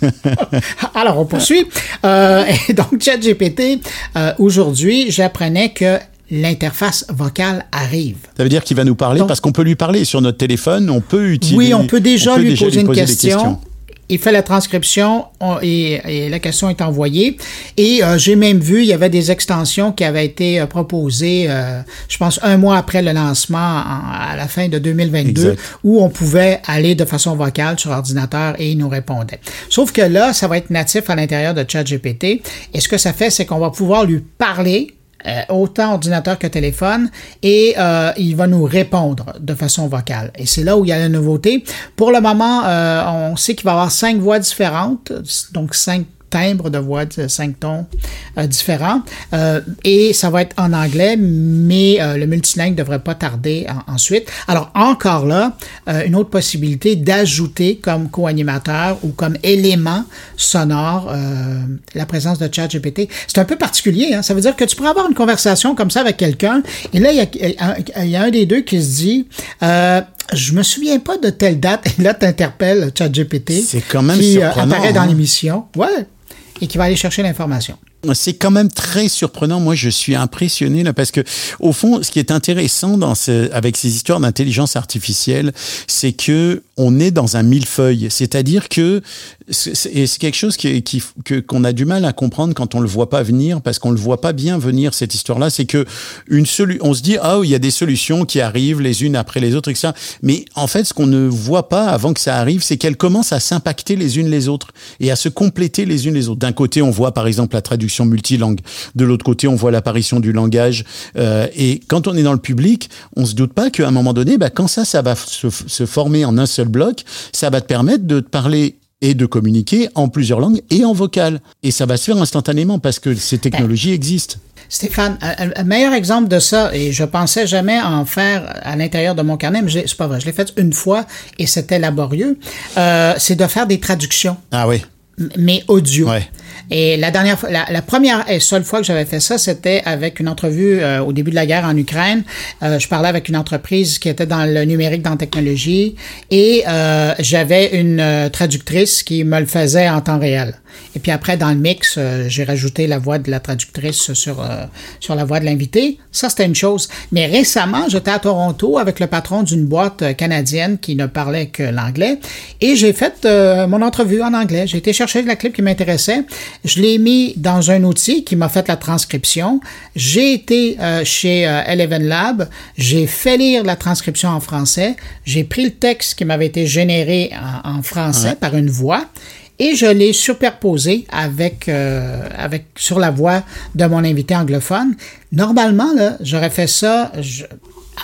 S4: Alors, on poursuit. Euh, et donc, ChatGPT, euh, aujourd'hui, j'apprenais que l'interface vocale arrive.
S3: Ça veut dire qu'il va nous parler
S4: Donc-
S3: parce qu'on peut lui parler sur notre téléphone, on peut utiliser.
S4: Oui, on peut déjà
S3: on peut
S4: lui
S3: déjà
S4: poser une
S3: des
S4: question.
S3: questions.
S4: Il fait la transcription on- et, et la question est envoyée. Et euh, j'ai même vu, il y avait des extensions qui avaient été euh, proposées, euh, je pense, un mois après le lancement, en- à la fin de 2022,
S3: Exact.
S4: où on pouvait aller de façon vocale sur ordinateur et il nous répondait. Sauf que là, ça va être natif à l'intérieur de ChatGPT. Et ce que ça fait, c'est qu'on va pouvoir lui parler euh, autant ordinateur que téléphone, et euh, il va nous répondre de façon vocale. Et c'est là où il y a la nouveauté. Pour le moment, euh, on sait qu'il va avoir cinq voix différentes, donc cinq timbres de voix, de cinq tons euh, différents. Euh, et ça va être en anglais, mais euh, le multilingue devrait pas tarder en- ensuite. Alors encore là, une autre possibilité d'ajouter comme co-animateur ou comme élément sonore la présence de ChatGPT. C'est un peu particulier. Hein? Ça veut dire que tu pourrais avoir une conversation comme ça avec quelqu'un, et là il y a, il y a un des deux qui se dit. Je me souviens pas de telle date, et là, tu interpelles ChatGPT.
S3: C'est quand même
S4: qui, euh,
S3: surprenant,
S4: apparaît dans
S3: hein.
S4: l'émission. Ouais. Et qui va aller chercher l'information.
S3: C'est quand même très surprenant. Moi, je suis impressionné là parce que, au fond, ce qui est intéressant avec ces histoires d'intelligence artificielle, c'est que on est dans un millefeuille. C'est-à-dire que et c'est quelque chose qui, qui que qu'on a du mal à comprendre quand on le voit pas venir parce qu'on le voit pas bien venir cette histoire-là. C'est que une on se dit ah il y a des solutions qui arrivent les unes après les autres et que ça. Mais en fait, ce qu'on ne voit pas avant que ça arrive, c'est qu'elles commencent à s'impacter les unes les autres et à se compléter les unes les autres. D'un côté, on voit par exemple la traduction multilangue. De l'autre côté, on voit l'apparition du langage. Euh, et quand on est dans le public, on se doute pas qu'à un moment donné, bah, quand ça, ça va se, se former en un seul bloc, ça va te permettre de te parler et de communiquer en plusieurs langues et en vocal. Et ça va se faire instantanément parce que ces technologies existent.
S4: Stéphane, un, un meilleur exemple de ça, et je pensais jamais en faire à l'intérieur de mon carnet, mais j'ai- c'est pas vrai, je l'ai fait une fois et c'était laborieux, euh, c'est de faire des traductions,
S3: Ah oui.
S4: mais audio.
S3: Ouais.
S4: Et la dernière la, la première et seule fois que j'avais fait ça, c'était avec une entrevue euh, au début de la guerre en Ukraine. Euh, je parlais avec une entreprise qui était dans le numérique, dans la technologie, et euh, j'avais une euh, traductrice qui me le faisait en temps réel. Et puis après, dans le mix, euh, j'ai rajouté la voix de la traductrice sur, euh, sur la voix de l'invité. Ça, c'était une chose. Mais récemment, j'étais à Toronto avec le patron d'une boîte euh, canadienne qui ne parlait que l'anglais. Et j'ai fait euh, mon entrevue en anglais. J'ai été chercher la clip qui m'intéressait. Je l'ai mis dans un outil qui m'a fait la transcription. J'ai été chez Eleven Lab. J'ai fait lire la transcription en français. J'ai pris le texte qui m'avait été généré en, en français par une voix et je l'ai superposé euh, sur la voix de mon invité anglophone. Normalement, j'aurais fait ça,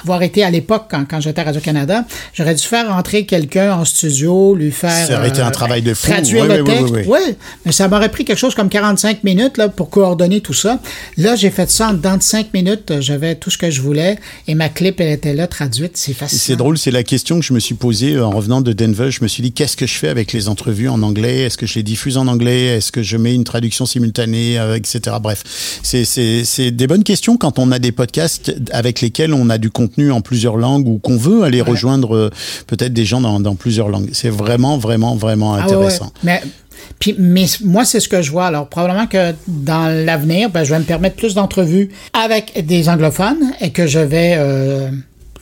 S4: avoir été à l'époque quand, quand j'étais à Radio-Canada, j'aurais dû faire entrer quelqu'un en studio, lui faire...
S3: Ça aurait été un
S4: euh,
S3: travail de fou.
S4: Traduire
S3: Oui,
S4: le
S3: oui, oui,
S4: texte.
S3: oui,
S4: mais ça m'aurait pris quelque chose comme 45 minutes là, pour coordonner tout ça. Là, j'ai fait ça en dedans de 5 minutes. J'avais tout ce que je voulais et ma clip, elle était là, traduite. C'est facile.
S3: C'est drôle, c'est la question que je me suis posée euh, en revenant de Denver. Je me suis dit, qu'est-ce que je fais avec les entrevues en anglais? Est-ce que je les diffuse en anglais? Est-ce que je mets une traduction simultanée, euh, etc. Bref, c'est des bonnes questions quand on a des podcasts avec lesquels on a du contenu en plusieurs langues ou qu'on veut aller rejoindre euh, peut-être des gens dans, dans plusieurs langues. C'est vraiment, vraiment, vraiment
S4: Ah ouais,
S3: intéressant.
S4: Mais, puis, mais moi, c'est ce que je vois. Alors, probablement que dans l'avenir, ben, je vais me permettre plus d'entrevues avec des anglophones et que je vais euh,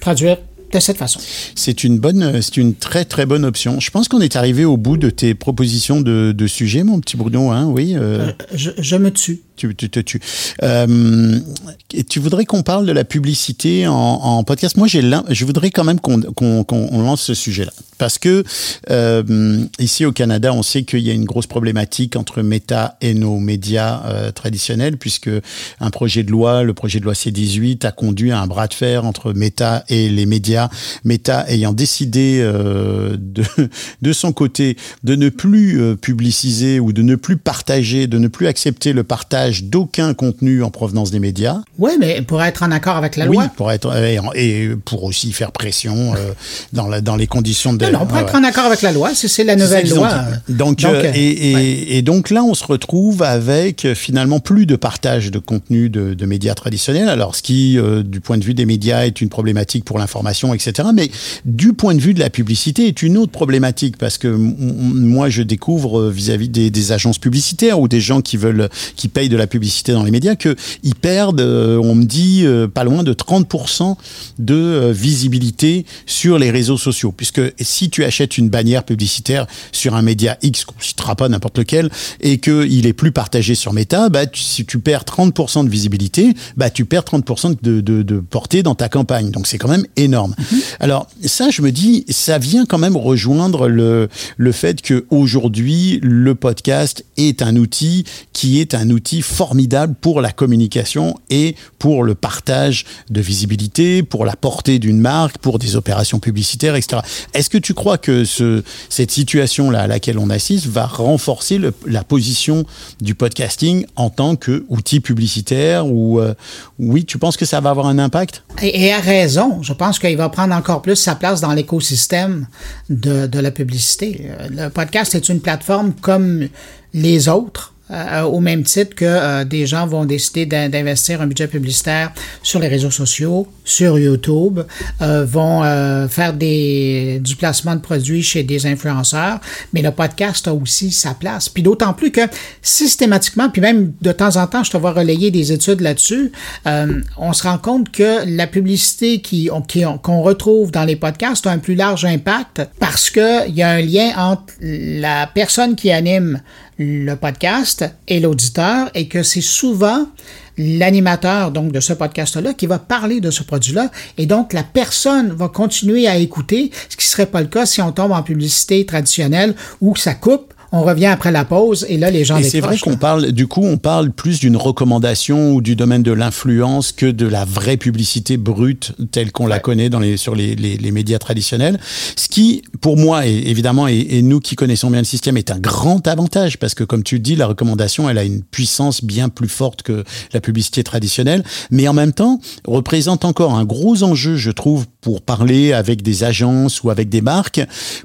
S4: traduire de cette façon.
S3: C'est une bonne, c'est une très très bonne option. Je pense qu'on est arrivé au bout de tes propositions de, de sujets, mon petit Bruno. Hein, oui. euh,
S4: Je, je me tue.
S3: Tu, tu tues. Euh, tu voudrais qu'on parle de la publicité en, podcast? Moi, j'ai je voudrais quand même qu'on qu'on qu'on lance ce sujet-là. Parce que euh, ici au Canada, on sait qu'il y a une grosse problématique entre Meta et nos médias euh, traditionnels, puisque un projet de loi, le projet de loi C18, a conduit à un bras de fer entre Meta et les médias. Meta ayant décidé euh, de, de son côté de ne plus publiciser ou de ne plus partager, de ne plus accepter le partage d'aucun contenu en provenance des médias.
S4: Oui, mais pour être en accord avec la
S3: Oui,
S4: loi.
S3: pour être et, et pour aussi faire pression euh, dans la, dans les conditions de.
S4: Non, non, pour être
S3: ouais.
S4: en accord avec la loi, c'est la nouvelle loi.
S3: Donc,
S4: Donc,
S3: euh,
S4: euh,
S3: et, et,
S4: ouais.
S3: et donc là, on se retrouve avec euh, finalement plus de partage de contenu de, de médias traditionnels. Alors, ce qui, euh, du point de vue des médias, est une problématique pour l'information, etc. Mais du point de vue de la publicité, est une autre problématique parce que moi, je découvre euh, vis-à-vis des, des agences publicitaires ou des gens qui veulent, qui payent de la publicité dans les médias, que ils perdent, euh, on me dit, euh, pas loin de 30% de euh, visibilité sur les réseaux sociaux. Puisque si tu achètes une bannière publicitaire sur un média X, qu'on citera pas n'importe lequel, et qu'il est plus partagé sur Meta, bah, tu- si tu perds 30% de visibilité, bah, tu perds 30% de, de, de portée dans ta campagne. Donc c'est quand même énorme. Alors ça, je me dis, ça vient quand même rejoindre le, le fait que aujourd'hui le podcast est un outil qui est un outil formidable pour la communication et pour le partage de visibilité, pour la portée d'une marque, pour des opérations publicitaires, etc. Est-ce que tu crois que ce, cette situation-là à laquelle on assiste va renforcer la position du podcasting en tant qu'outil publicitaire ou euh, oui, tu penses que ça va avoir un impact?
S4: Et, et à raison, je pense qu'il va prendre encore plus sa place dans l'écosystème de, de la publicité. Euh, Le podcast est une plateforme comme les autres. Euh, au même titre que euh, des gens vont décider d'in- d'investir un budget publicitaire sur les réseaux sociaux, sur YouTube, euh, vont euh, faire des, du placement de produits chez des influenceurs, mais le podcast a aussi sa place. Puis d'autant plus que systématiquement, puis même de temps en temps, je te vois relayer des études là-dessus, euh, on se rend compte que la publicité qui, qui- qu'on retrouve dans les podcasts a un plus large impact parce qu'il y a un lien entre la personne qui anime le podcast et l'auditeur et que c'est souvent l'animateur donc de ce podcast-là qui va parler de ce produit-là et donc la personne va continuer à écouter, ce qui serait pas le cas si on tombe en publicité traditionnelle où ça coupe, on revient après la pause et là les gens
S3: Et c'est vrai qu'on parle, du coup, on parle plus d'une recommandation ou du domaine de l'influence que de la vraie publicité brute telle qu'on la connaît dans les, sur les, les, les médias traditionnels. Ce qui, pour moi, et évidemment, et, et nous qui connaissons bien le système, est un grand avantage parce que, comme tu le dis, la recommandation, elle a une puissance bien plus forte que la publicité traditionnelle, mais en même temps, représente encore un gros enjeu, je trouve, pour parler avec des agences ou avec des marques,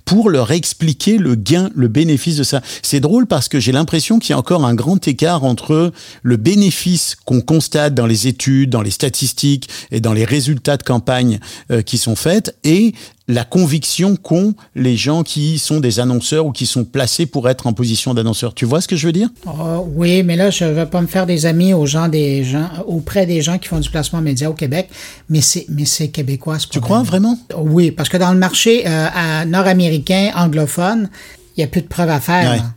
S3: pour leur expliquer le gain, le bénéfice de ça. C'est drôle parce que j'ai l'impression qu'il y a encore un grand écart entre le bénéfice qu'on constate dans les études, dans les statistiques et dans les résultats de campagne euh, qui sont faites et la conviction qu'ont les gens qui sont des annonceurs ou qui sont placés pour être en position d'annonceur. Tu vois ce que je veux dire?
S4: Ah, oui, mais là, je ne vais pas me faire des amis aux gens des gens, auprès des gens qui font du placement média au Québec, mais c'est, mais c'est québécois. ce
S3: Tu crois vraiment?
S4: Oui, parce que dans le marché euh, nord-américain, anglophone, il n'y a plus de preuves à faire.
S3: Ouais.
S4: là.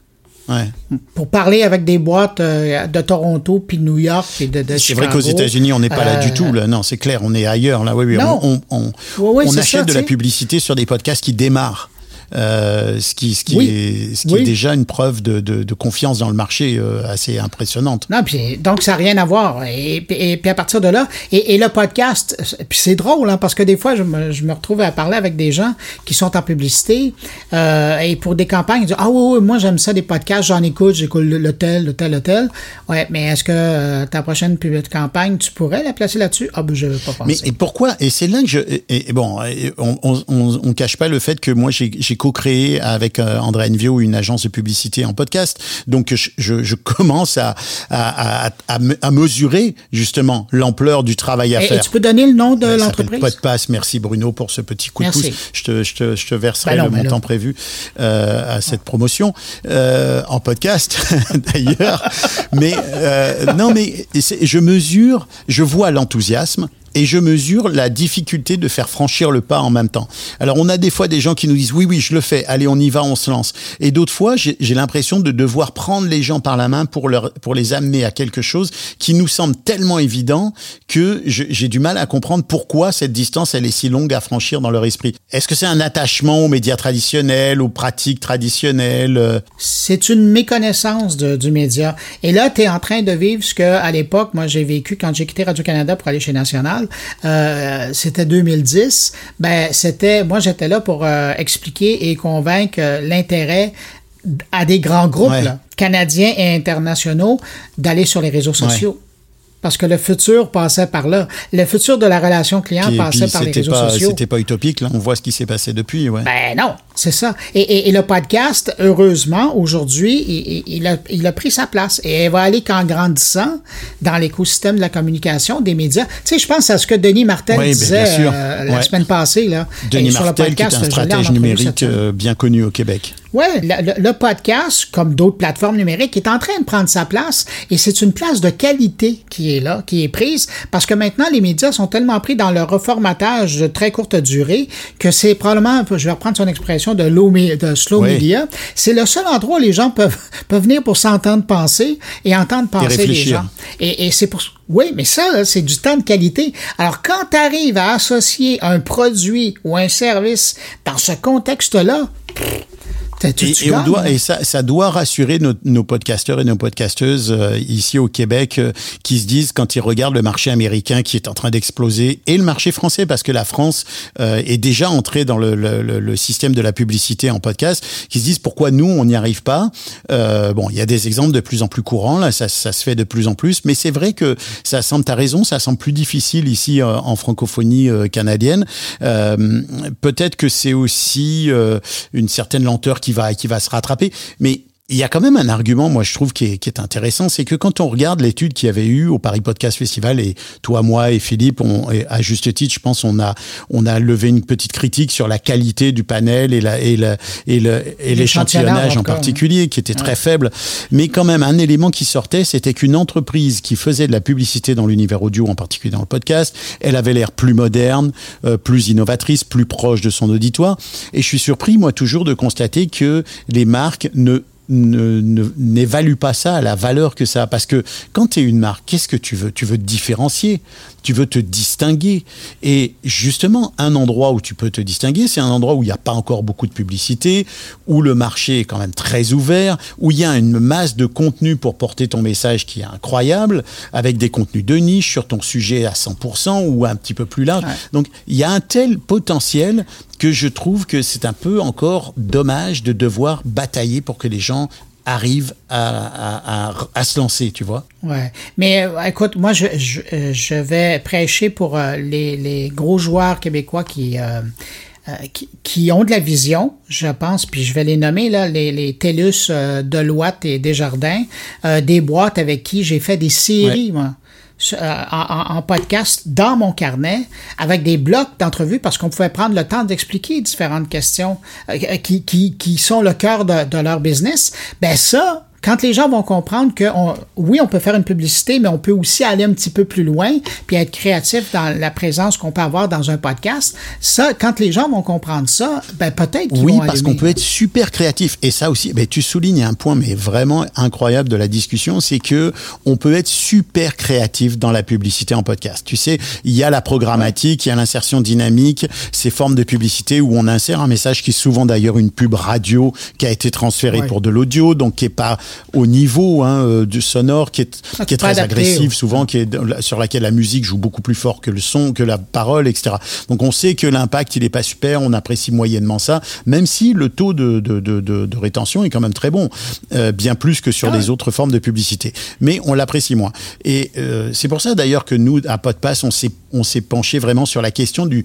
S3: Ouais.
S4: Pour parler avec des boîtes euh, de Toronto, puis de New York, puis de, de
S3: C'est vrai qu'aux États-Unis, on n'est pas là
S4: euh,
S3: du tout. Là. Non, c'est clair, on est ailleurs. Là, oui, oui.
S4: Non.
S3: On, achète
S4: ça,
S3: de la publicité sur des podcasts qui démarrent. Euh, ce qui, ce qui,
S4: Oui.
S3: est, ce qui
S4: Oui.
S3: est déjà une preuve de, de, de confiance dans le marché euh, assez impressionnante.
S4: Non, puis donc ça n'a rien à voir. Et, puis- et puis à partir de là, et, et le podcast, puis c'est drôle, hein, parce que des fois, je me, je me retrouve à parler avec des gens qui sont en publicité euh, et pour des campagnes, ils disent Ah oui, oui, moi j'aime ça des podcasts, j'en écoute, j'écoute le, tel, le tel, le tel. Ouais, mais est-ce que ta prochaine pub de campagne, tu pourrais la placer là-dessus? Ah ben je veux pas
S3: Mais
S4: penser.
S3: et pourquoi? Et c'est là que je. Et, bon, on, on cache pas le fait que moi j'ai co-créé avec euh, André Envio une agence de publicité en podcast. Donc je, je, commence à à, à, à, me- à mesurer justement l'ampleur du travail à
S4: Et, et
S3: faire.
S4: tu peux donner le nom de
S3: s'appelle
S4: l'entreprise?
S3: Podpass. Merci Bruno pour ce petit coup
S4: Merci.
S3: de pouce. Je te, je te, je te verserai
S4: Ben non,
S3: le
S4: mais
S3: montant prévu euh, à cette promotion euh, en podcast d'ailleurs. mais euh, non, mais je mesure, je vois l'enthousiasme. Et je mesure la difficulté de faire franchir le pas en même temps. Alors on a des fois des gens qui nous disent oui oui je le fais, allez on y va, on se lance. Et d'autres fois j'ai l'impression de devoir prendre les gens par la main pour leur pour les amener à quelque chose qui nous semble tellement évident que j'ai du mal à comprendre pourquoi cette distance elle est si longue à franchir dans leur esprit. Est-ce que c'est un attachement aux médias traditionnels, aux pratiques traditionnelles euh?
S4: C'est une méconnaissance de, du média. Et là tu es en train de vivre ce que à l'époque moi j'ai vécu quand j'ai quitté Radio Canada pour aller chez National. Euh, c'était 2010. Ben c'était moi j'étais là pour euh, expliquer et convaincre l'intérêt à des grands groupes canadiens et internationaux d'aller sur les réseaux sociaux. Parce que le futur passait par là. Le futur de la relation client passait par les réseaux sociaux.
S3: C'était pas utopique, là. On voit ce qui s'est passé depuis, ouais.
S4: Ben non, c'est ça. Et, le podcast, heureusement, aujourd'hui, il, a, il, a, pris sa place. Et il va aller qu'en grandissant dans l'écosystème de la communication, des médias. Tu sais, je pense à ce que Denis Martel ben, disait euh, la semaine passée, là.
S3: Denis Martel, qui est un stratège numérique euh, bien connu au Québec.
S4: Oui, le, le, podcast, comme d'autres plateformes numériques, est en train de prendre sa place et c'est une place de qualité qui est là, qui est prise, parce que maintenant, les médias sont tellement pris dans leur reformatage de très courte durée que c'est probablement, je vais reprendre son expression, de, de slow media. C'est le seul endroit où les gens peuvent, peuvent venir pour s'entendre penser et entendre penser les gens. Et, et c'est pour oui, mais ça, c'est du temps de qualité. Alors, quand tu arrives à associer un produit ou un service dans ce contexte-là,
S3: et, on doit, et ça, ça doit rassurer nos, nos podcasteurs et nos podcasteuses euh, ici au Québec euh, qui se disent quand ils regardent le marché américain qui est en train d'exploser et le marché français parce que la France euh, est déjà entrée dans le, le, le, système de la publicité en podcast, qui se disent pourquoi nous on n'y arrive pas? bon, il y a des exemples de plus en plus courants là, ça, ça se fait de plus en plus, mais c'est vrai que ça semble, t'as raison, ça semble plus difficile ici en francophonie canadienne. Peut-être que c'est aussi une certaine lenteur qui va, qui va se rattraper. Mais il y a quand même un argument, moi je trouve, qui est, qui est intéressant, c'est que quand on regarde l'étude qu'il y avait eu au Paris Podcast Festival, et toi, moi et Philippe, on, à juste titre, je pense, on a, on a levé une petite critique sur la qualité du panel et la, et le, et le, et l'échantillonnage en particulier, qui était très faible. Mais quand même, un élément qui sortait, c'était qu'une entreprise qui faisait de la publicité dans l'univers audio, en particulier dans le podcast, elle avait l'air plus moderne, euh, plus innovatrice, plus proche de son auditoire. Et je suis surpris, moi, toujours de constater que les marques ne n'évalue pas ça à la valeur que ça a. Parce que quand tu es une marque, qu'est-ce que tu veux? Tu veux te différencier, tu veux te distinguer. Et justement, un endroit où tu peux te distinguer, c'est un endroit où il n'y a pas encore beaucoup de publicité, où le marché est quand même très ouvert, où il y a une masse de contenu pour porter ton message qui est incroyable, avec des contenus de niche sur ton sujet à 100% ou un petit peu plus large. Donc, il y a un tel potentiel que je trouve que c'est un peu encore dommage de devoir batailler pour que les gens arrivent à, se lancer, tu vois.
S4: Ouais. Mais euh, écoute, moi, je, je, vais prêcher pour euh, les, gros joueurs québécois qui, euh, qui, qui, ont de la vision, je pense, puis je vais les nommer, là, les, les TELUS, Deloitte et Desjardins, des boîtes avec qui j'ai fait des séries, moi. Euh, en, podcast dans mon carnet avec des blocs d'entrevues parce qu'on pouvait prendre le temps d'expliquer différentes questions euh, qui, sont le cœur de, de leur business. Ben ça, quand les gens vont comprendre que oui, on peut faire une publicité, mais on peut aussi aller un petit peu plus loin puis être créatif dans la présence qu'on peut avoir dans un podcast, ça, quand les gens vont comprendre ça, ben peut-être qu'ils
S3: oui, parce qu'on peut être super créatif. Et ça aussi, ben, tu soulignes un point, mais vraiment incroyable de la discussion, c'est que on peut être super créatif dans la publicité en podcast. Tu sais, il y a la programmatique, il y a l'insertion dynamique, ces formes de publicité où on insère un message qui est souvent d'ailleurs une pub radio qui a été transférée pour de l'audio, donc qui est pas au niveau hein, euh, du sonore qui est, ah, qui est très agressif souvent, qui est sur laquelle la musique joue beaucoup plus fort que le son, que la parole, etc. Donc on sait que l'impact il est pas super, on apprécie moyennement ça, même si le taux de, de, de, de rétention est quand même très bon, euh, bien plus que sur ah les autres formes de publicité. Mais on l'apprécie moins. Et euh, c'est pour ça d'ailleurs que nous à Podpass on s'est on s'est penché vraiment sur la question du.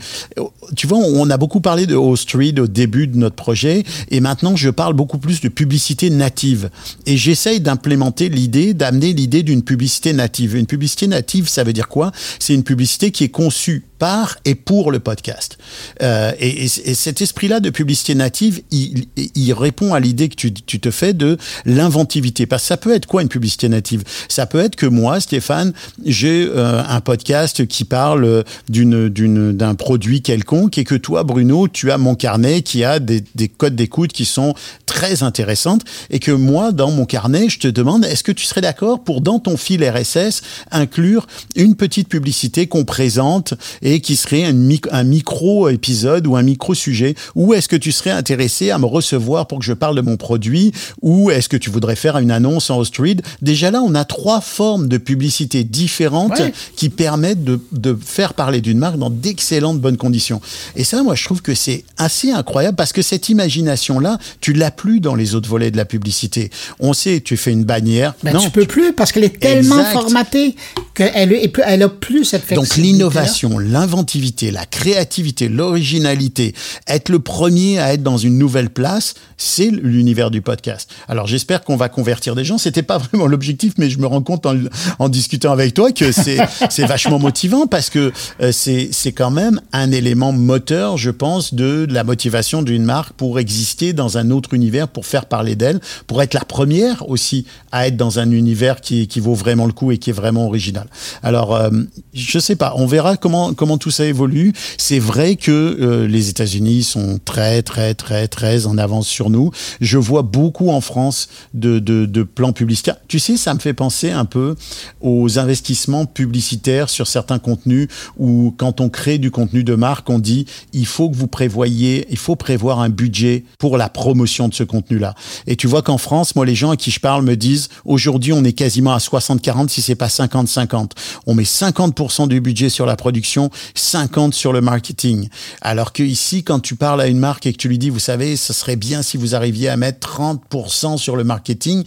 S3: Tu vois, on a beaucoup parlé de Wall Street au début de notre projet, et maintenant je parle beaucoup plus de publicité native. Et j'essaye d'implémenter l'idée, d'amener l'idée d'une publicité native. Une publicité native, ça veut dire quoi? C'est une publicité qui est conçue par et pour le podcast. Euh, et, et, et, cet esprit-là de publicité native, il, répond à l'idée que tu, tu, te fais de l'inventivité. Parce que ça peut être quoi une publicité native? Ça peut être que moi, Stéphane, j'ai euh, un podcast qui parle d'un produit quelconque et que toi, Bruno, tu as mon carnet qui a des, des codes d'écoute qui sont très intéressantes et que moi, dans mon carnet, je te demande, est-ce que tu serais d'accord pour, dans ton fil RSS, inclure une petite publicité qu'on présente et qui serait un, un micro-épisode ou un micro-sujet? Ou est-ce que tu serais intéressé à me recevoir pour que je parle de mon produit? Ou est-ce que tu voudrais faire une annonce en host read? Déjà là, on a trois formes de publicité différentes
S4: Ouais.
S3: qui permettent de, de faire parler d'une marque dans d'excellentes bonnes conditions. Et ça, moi, je trouve que c'est assez incroyable parce que cette imagination-là, tu l'as plus dans les autres volets de la publicité. On tu fais une bannière.
S4: Ben,
S3: non,
S4: tu peux plus parce qu'elle est tellement
S3: Exact.
S4: formatée qu'elle elle a plus cette
S3: Donc
S4: flexibilité-là.
S3: l'innovation, l'inventivité, la créativité, l'originalité, être le premier à être dans une nouvelle place, c'est l'univers du podcast. Alors j'espère qu'on va convertir des gens. C'était pas vraiment l'objectif, mais je me rends compte en, en discutant avec toi que c'est vachement motivant parce que euh, c'est c'est quand même un élément moteur, je pense, de la motivation d'une marque pour exister dans un autre univers, pour faire parler d'elle, pour être la première aussi à être dans un univers qui, vaut vraiment le coup et qui est vraiment original. Alors, euh, je sais pas, on verra comment comment tout ça évolue. C'est vrai que euh, les États-Unis sont très très très très en avance sur nous. Je vois beaucoup en France de, de, de plans publicitaires. Tu sais, ça me fait penser un peu aux investissements publicitaires sur certains contenus où quand on crée du contenu de marque, on dit il faut que vous prévoyez, il faut prévoir un budget pour la promotion de ce contenu-là. Et tu vois qu'en France, moi, les gens à qui je parle me disent aujourd'hui, on est quasiment à 60-40 si c'est pas 50-50. On met 50% du budget sur la production, 50 sur le marketing. Alors que ici, quand tu parles à une marque et que tu lui dis, vous savez, ce serait bien si vous arriviez à mettre 30% sur le marketing,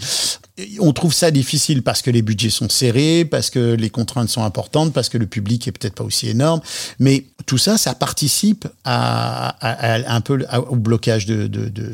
S3: on trouve ça difficile parce que les budgets sont serrés, parce que les contraintes sont importantes, parce que le public est peut-être pas aussi énorme. Mais tout ça, ça participe à, à- à un peu au blocage de, de, de,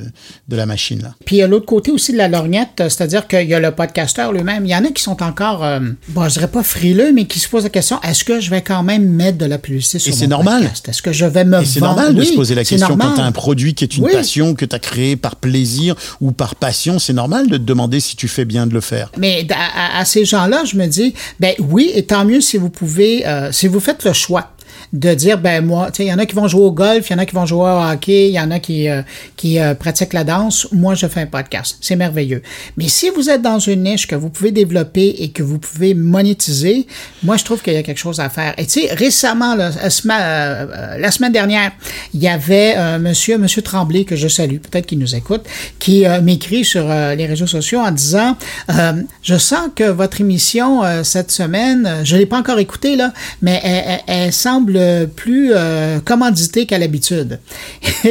S3: de la machine. Là.
S4: Puis il y a l'autre côté aussi de la lorgnette, c'est-à-dire qu'il y a le podcasteur lui-même. Il y en a qui sont encore, euh, bon, je dirais pas frileux, mais qui se posent la question est-ce que je vais quand même mettre de la publicité sur
S3: Et
S4: mon
S3: c'est normal.
S4: podcast? Est-ce que je vais me
S3: Et c'est normal de
S4: Oui,
S3: se poser la question quand
S4: normal.
S3: tu as un produit qui est une
S4: Oui.
S3: passion, que tu as créé par plaisir ou par passion. C'est normal de te demander si tu fais bien de le faire.
S4: Mais à, à- ces gens-là, je me dis, ben oui, et tant mieux si vous pouvez, euh, si vous faites le choix de dire, ben moi, tu sais, il y en a qui vont jouer au golf, il y en a qui vont jouer au hockey, il y en a qui, euh, qui euh, pratiquent la danse. Moi, je fais un podcast. C'est merveilleux. Mais si vous êtes dans une niche que vous pouvez développer et que vous pouvez monétiser, moi, je trouve qu'il y a quelque chose à faire. Et tu sais, récemment, là, la, semaine, euh, la semaine dernière, il y avait euh, monsieur, monsieur Tremblay, que je salue, peut-être qu'il nous écoute, qui m'écrit sur les réseaux sociaux en disant, je sens que votre émission cette semaine, je l'ai pas encore écoutée, là, mais elle, elle- elle plus euh, commanditée qu'à l'habitude.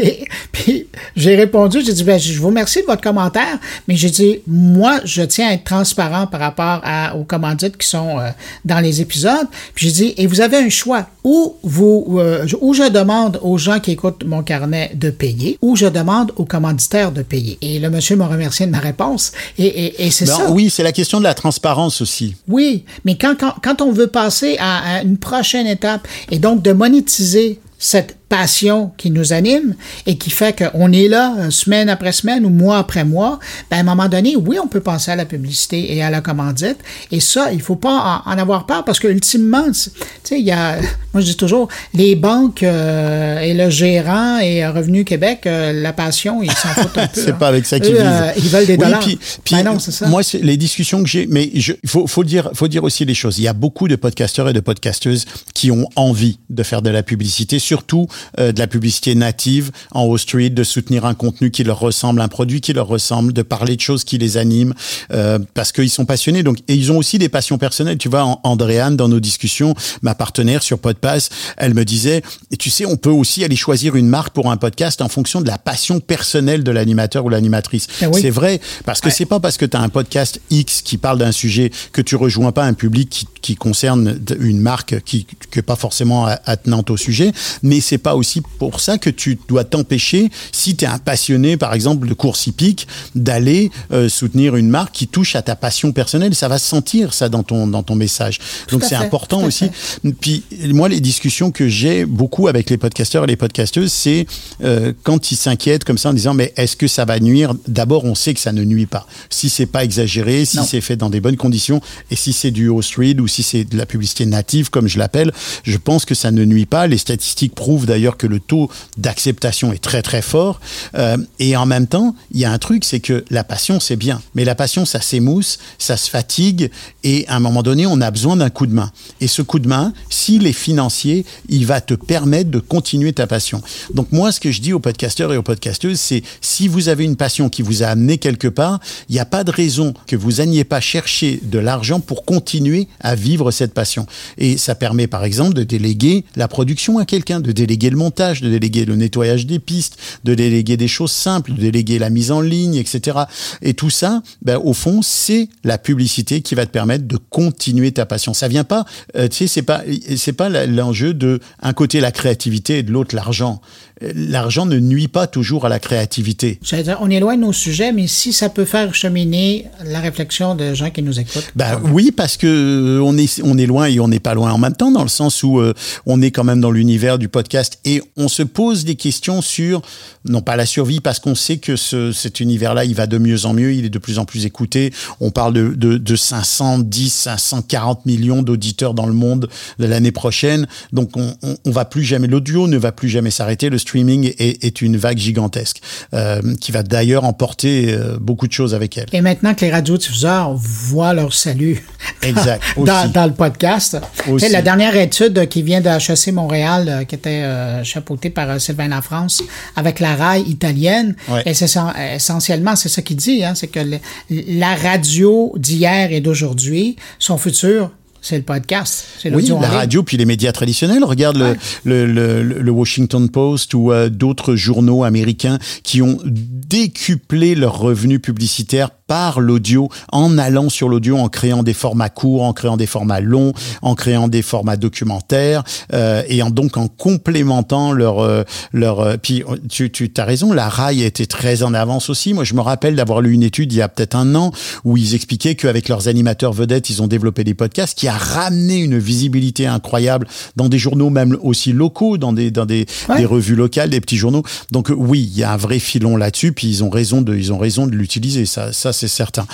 S4: Puis j'ai répondu, j'ai dit, ben, je vous remercie de votre commentaire, mais j'ai dit, moi, je tiens à être transparent par rapport à, aux commandites qui sont euh, dans les épisodes. Puis j'ai dit, et vous avez un choix, ou vous, euh, je- ou je demande aux gens qui écoutent mon carnet de payer, ou je demande aux commanditaires de payer. Et le monsieur m'a remercié de ma réponse. Et, et, et c'est
S3: Ben,
S4: ça.
S3: oui, c'est la question de la transparence aussi.
S4: Oui, mais quand, quand, quand on veut passer à, à une prochaine étape et donc de monétiser cette passion qui nous anime et qui fait qu'on est là euh, semaine après semaine ou mois après mois, ben à un moment donné, oui, on peut penser à la publicité et à la commandite. Et ça, il faut pas en, avoir peur parce que ultimement, tu sais, il y a, moi je dis toujours, les banques euh, et le gérant et euh, Revenu Québec, euh, la passion, ils s'en foutent un peu.
S3: C'est
S4: hein.
S3: pas avec ça qu'ils
S4: euh, ils veulent des
S3: Oui,
S4: dollars.
S3: puis, puis,
S4: Ben non, c'est ça.
S3: Moi, c'est les discussions que j'ai, mais il faut, faut dire, faut dire aussi les choses. Il y a beaucoup de podcasteurs et de podcasteuses qui ont envie de faire de la publicité, surtout euh, de la publicité native en Wall Street, de soutenir un contenu qui leur ressemble, un produit qui leur ressemble, de parler de choses qui les animent, euh, parce qu'ils sont passionnés. Donc, et ils ont aussi des passions personnelles. Tu vois, en- Andréane, dans nos discussions, ma partenaire sur Podpass, elle me disait, et tu sais, on peut aussi aller choisir une marque pour un podcast en fonction de la passion personnelle de l'animateur ou l'animatrice.
S4: Ah oui.
S3: C'est vrai, parce que c'est pas parce que tu as un podcast X qui parle d'un sujet que tu rejoins pas un public qui, qui concerne une marque qui qui est pas forcément attenante au sujet, mais c'est pas aussi pour ça que tu dois t'empêcher, si tu es un passionné, par exemple, de course hippique, d'aller euh, soutenir une marque qui touche à ta passion personnelle. Ça va se sentir, ça, dans ton, dans ton message. Donc, c'est important aussi.
S4: fait.
S3: Puis, moi, les discussions que j'ai beaucoup avec les podcasteurs et les podcasteuses, c'est euh, quand ils s'inquiètent comme ça en disant, mais est-ce que ça va nuire? D'abord, on sait que ça ne nuit pas. Si c'est pas exagéré, si c'est fait dans des bonnes conditions, et si c'est du host read ou si c'est de la publicité native, comme je l'appelle, je pense que ça ne nuit pas. Les statistiques prouvent d'ailleurs que le taux d'acceptation est très très fort. Euh, et en même temps, il y a un truc, c'est que la passion, c'est bien. Mais la passion, ça s'émousse, ça se fatigue, et à un moment donné, on a besoin d'un coup de main. Et ce coup de main, s'il est financier, il va te permettre de continuer ta passion. Donc moi, ce que je dis aux podcasteurs et aux podcasteuses, c'est si vous avez une passion qui vous a amené quelque part, il n'y a pas de raison que vous n'alliez pas chercher de l'argent pour continuer à vivre cette passion. Et ça permet par exemple de déléguer la production à quelqu'un, de déléguer le montage, de déléguer le nettoyage des pistes, de déléguer des choses simples, de déléguer la mise en ligne, etc. Et tout ça, ben, au fond, c'est la publicité qui va te permettre de continuer ta passion. Ça vient pas, euh, tu sais, c'est pas, c'est pas l'enjeu de un côté la créativité et de l'autre l'argent. L'argent ne nuit pas toujours à la créativité.
S4: Dire, on éloigne nos sujets, mais si ça peut faire cheminer la réflexion de gens qui nous écoutent.
S3: Bah oui, parce que euh, on est on est loin et on n'est pas loin en même temps, dans le sens où euh, on est quand même dans l'univers du podcast et on se pose des questions sur non pas la survie, parce qu'on sait que ce, cet univers-là, il va de mieux en mieux, il est de plus en plus écouté. On parle de, de, de 510, 540 millions d'auditeurs dans le monde de l'année prochaine, donc on, on, on va plus jamais l'audio ne va plus jamais s'arrêter. Le streaming est, est une vague gigantesque euh, qui va d'ailleurs emporter euh, beaucoup de choses avec elle.
S4: Et maintenant que les radiodiffuseurs voient leur salut
S3: Exact,
S4: dans,
S3: aussi.
S4: dans le podcast,
S3: Aussi.
S4: la dernière étude qui vient de HEC Montréal, euh, qui était euh, chapeautée par euh, Sylvain Lafrance, avec la RAI italienne,
S3: Ouais.
S4: et c'est essen- essentiellement, c'est ça qu'il dit, hein, c'est que le- la radio d'hier et d'aujourd'hui, son futur, c'est le podcast, c'est
S3: Oui, la radio puis les médias traditionnels. Regarde le, le, le, le Washington Post ou euh, d'autres journaux américains qui ont décuplé leurs revenus publicitaires par l'audio en allant sur l'audio, en créant des formats courts, en créant des formats longs, en créant des formats documentaires euh, et en donc en complémentant leur euh, leur. euh, puis tu tu as raison, la RAI était très en avance aussi. Moi, je me rappelle d'avoir lu une étude il y a peut-être un an où ils expliquaient qu'avec leurs animateurs vedettes, ils ont développé des podcasts qui a ramené une visibilité incroyable dans des journaux même aussi locaux, dans des dans des,
S4: Ouais.
S3: des revues locales, des petits journaux. Donc euh, oui, il y a un vrai filon là-dessus. Puis ils ont raison de ils ont raison de l'utiliser. Ça ça c'est certain.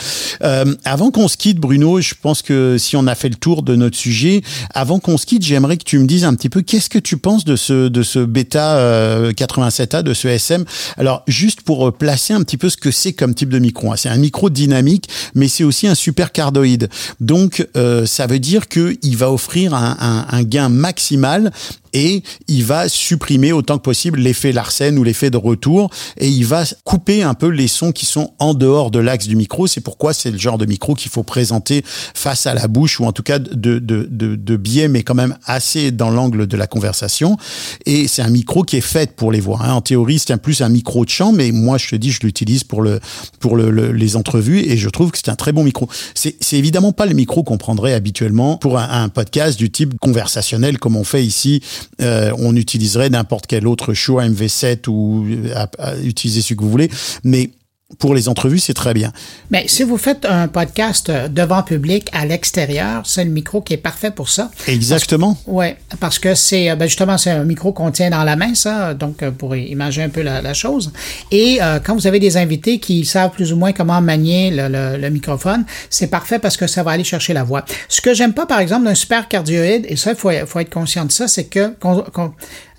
S3: Euh, avant qu'on se quitte, Bruno, je pense que si on a fait le tour de notre sujet, avant qu'on se quitte, j'aimerais que tu me dises un petit peu qu'est-ce que tu penses de ce de ce bêta euh, 87A, de ce SM. Alors juste pour euh, placer un petit peu ce que c'est comme type de micro. hein. C'est un micro dynamique, mais c'est aussi un super cardoïde. Donc euh, ça veut dire que il va offrir un, un gain maximal et il va supprimer autant que possible l'effet Larsen ou l'effet de retour et il va couper un peu les sons qui sont en dehors de l'axe du micro. C'est pourquoi c'est le genre de micro qu'il faut présenter face à la bouche ou en tout cas de, de, de, de biais, mais quand même assez dans l'angle de la conversation. Et c'est un micro qui est fait pour les voix. hein. En théorie, c'est un plus un micro de chant, mais moi je te dis, je l'utilise pour le pour le, le- les entrevues et je trouve que c'est un très bon micro. C'est évidemment pas le micro qu'on prendrait habituellement pour un, un podcast du type conversationnel comme on fait ici. Euh, on utiliserait n'importe quel autre Shure MV7 ou euh, à- utiliser ce que vous voulez, mais pour les entrevues, c'est très bien.
S4: Mais si vous faites un podcast euh, devant public à l'extérieur, c'est le micro qui est parfait pour ça.
S3: Exactement.
S4: Ouais, parce que c'est euh, ben justement c'est un micro qu'on tient dans la main, ça, donc euh, pour imaginer un peu la, la chose. Et euh, quand vous avez des invités qui savent plus ou moins comment manier le, le- le microphone, c'est parfait parce que ça va aller chercher la voix. Ce que j'aime pas, par exemple, d'un super cardioïde, et ça, il faut, faut être conscient de ça, c'est que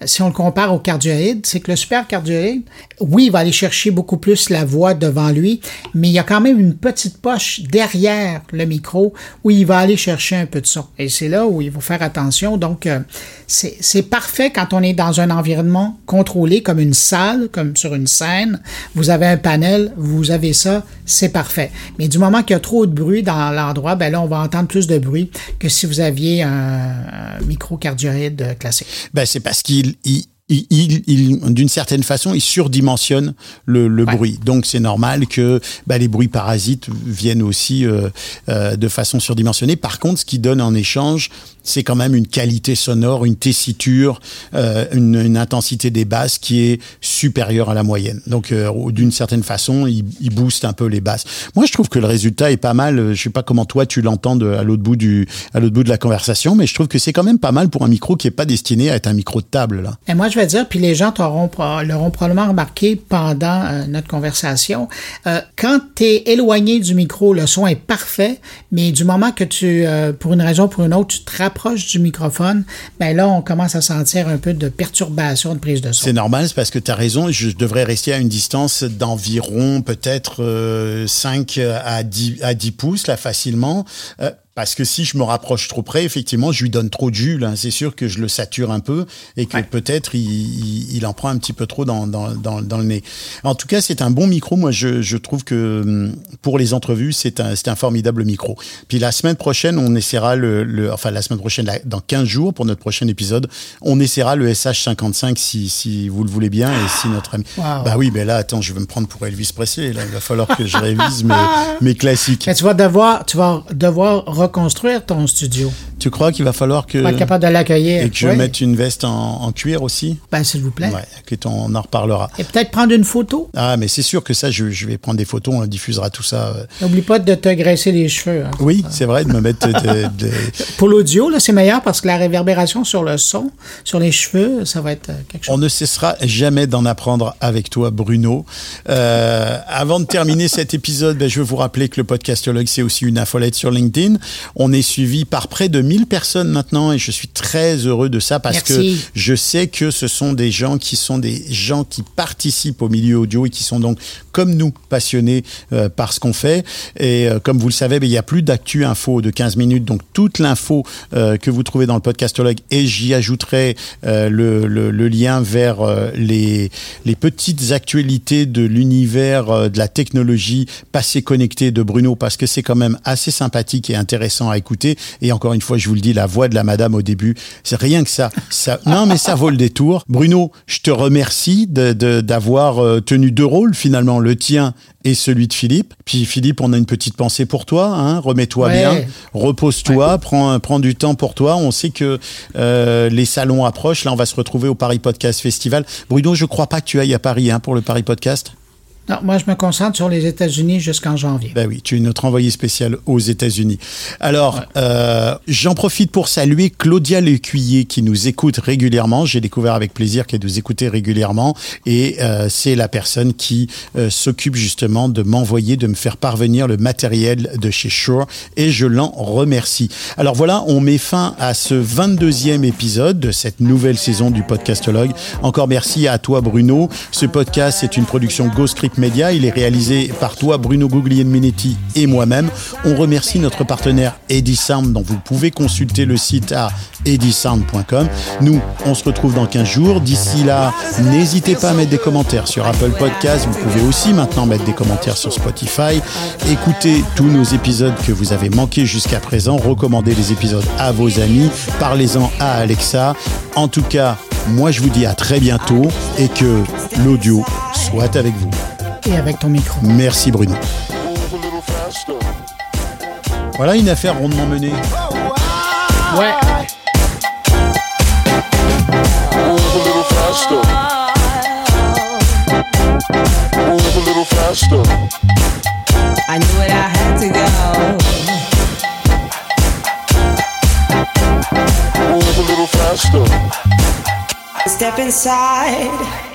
S4: si on le compare au cardioïde, c'est que le super cardioïde, oui, il va aller chercher beaucoup plus la voix devant lui, mais il y a quand même une petite poche derrière le micro où il va aller chercher un peu de son. Et c'est là où il faut faire attention. Donc, euh, c'est parfait quand on est dans un environnement contrôlé comme une salle, comme sur une scène. Vous avez un panel, vous avez ça, c'est parfait. Mais du moment qu'il y a trop de bruit dans l'endroit, ben là, on va entendre plus de bruit que si vous aviez un, un micro cardioïde euh, classique.
S3: Ben, c'est parce qu'il il, il, il- il- d'une certaine façon, il surdimensionne le, le
S4: Ouais.
S3: bruit. Donc, c'est normal que ben, les bruits parasites viennent aussi euh, euh, de façon surdimensionnée. Par contre, ce qui donne en échange c'est quand même une qualité sonore, une tessiture, euh, une, intensité des basses qui est supérieure à la moyenne. Donc, euh, d'une certaine façon, il, il, booste un peu les basses. Moi, je trouve que le résultat est pas mal. Je sais pas comment toi tu l'entends à l'autre bout du, à l'autre bout de la conversation, mais je trouve que c'est quand même pas mal pour un micro qui est pas destiné à être un micro de table là.
S4: Et moi, je vais dire, puis les gens l'auront probablement remarqué pendant euh, notre conversation. Quand tu es éloigné du micro, le son est parfait, mais du moment que tu, pour une raison ou pour une autre, tu te rapproches du microphone, ben là, on commence à sentir un peu de perturbation de prise de son.
S3: C'est normal, c'est parce que tu as raison. Je devrais rester à une distance d'environ peut-être 5 à 10, à 10 pouces, là, facilement. Parce que si je me rapproche trop près, effectivement, je lui donne trop de jus. C'est sûr que je le sature un peu et que peut-être il, il, en prend un petit peu trop dans, dans, dans, dans le nez. En tout cas, c'est un bon micro. Moi, je, je, trouve que hum, pour les entrevues, c'est un, un formidable micro. Puis la semaine prochaine, on essaiera le, le enfin la semaine prochaine, dans 15 jours pour notre prochain épisode, on essaiera le SH55 si, si vous le voulez bien et si notre ami. Bah oui, mais là, attends, je vais me prendre pour Elvis Presley. Là, il va falloir que je révise mes, mes classiques.
S4: Mais tu vas devoir, tu vas devoir reconstruire ton studio.
S3: Tu crois qu'il va falloir que.
S4: Pas capable de l'accueillir.
S3: Et que je mette une veste en, en cuir aussi?
S4: Ben, s'il vous plaît.
S3: Ouais, on en reparlera.
S4: Et peut-être prendre une photo.
S3: Ah, mais c'est sûr que ça, je, je, vais prendre des photos, on diffusera tout ça. Euh.
S4: N'oublie pas de te graisser les cheveux. Hein.
S3: Oui, c'est vrai, de me mettre. De, de...
S4: Pour l'audio, là, c'est meilleur parce que la réverbération sur le son, sur les cheveux, ça va être euh, quelque chose.
S3: On ne cessera jamais d'en apprendre avec toi, Bruno. Euh, avant de terminer cet épisode, ben, je veux vous rappeler que le podcastologue, c'est aussi une infolette sur LinkedIn. On est suivi par près de 1000 personnes maintenant et je suis très heureux de ça parce
S4: Merci.
S3: que je sais que ce sont des gens qui sont des gens qui participent au milieu audio et qui sont donc comme nous passionnés euh, par ce qu'on fait. Et euh, comme vous le savez il y a plus d'actu info de 15 minutes. Donc toute l'info euh, que vous trouvez dans le podcastologue et j'y ajouterai le, le, le, lien vers les, les petites actualités de l'univers de la technologie passé connecté de Bruno parce que c'est quand même assez sympathique et intéressant à écouter. Et encore une fois je vous le dis la voix de la madame au début c'est rien que ça ça non mais ça vaut le détour Bruno je te remercie d'avoir de, de, tenu deux rôles finalement le tien et celui de Philippe. Puis Philippe, on a une petite pensée pour toi. Hein, Remets-toi
S4: Ouais.
S3: bien, repose-toi,
S4: Ouais.
S3: prends, prends du temps pour toi. On sait que euh, les salons approchent. Là, on va se retrouver au Paris Podcast Festival. Bruno, je crois pas que tu ailles à Paris hein, pour le Paris Podcast.
S4: Non, moi, je me concentre sur les États-Unis jusqu'en janvier.
S3: Ben oui, tu es notre envoyé spécial aux États-Unis. Alors, euh, j'en profite pour saluer Claudia Lecuyer qui nous écoute régulièrement. J'ai découvert avec plaisir qu'elle nous écoutait régulièrement et euh, c'est la personne qui euh, s'occupe justement de m'envoyer, de me faire parvenir le matériel de chez Shure et je l'en remercie. Alors voilà, on met fin à ce 22e épisode de cette nouvelle saison du Podcastologue. Encore merci à toi Bruno. Ce podcast c'est une production Ghostscript Media. Il est réalisé par toi, Bruno Guglielminetti et moi-même. On remercie notre partenaire Edisound, dont vous pouvez consulter le site à edisound.com. Nous, on se retrouve dans 15 jours. D'ici là, n'hésitez pas à mettre des commentaires sur Apple Podcasts. Vous pouvez aussi maintenant mettre des commentaires sur Spotify. Écoutez tous nos épisodes que vous avez manqués jusqu'à présent. Recommandez les épisodes à vos amis. Parlez-en à Alexa. En tout cas, moi, je vous dis à très bientôt et que l'audio soit avec vous.
S4: Et avec ton micro.
S3: Merci Bruno.
S2: Move a little faster.
S3: Voilà une affaire rondement menée.
S4: Ouais.
S2: Move a little faster. Move a little faster.
S1: I knew it, I had to go.
S2: Move a little faster.
S1: Step inside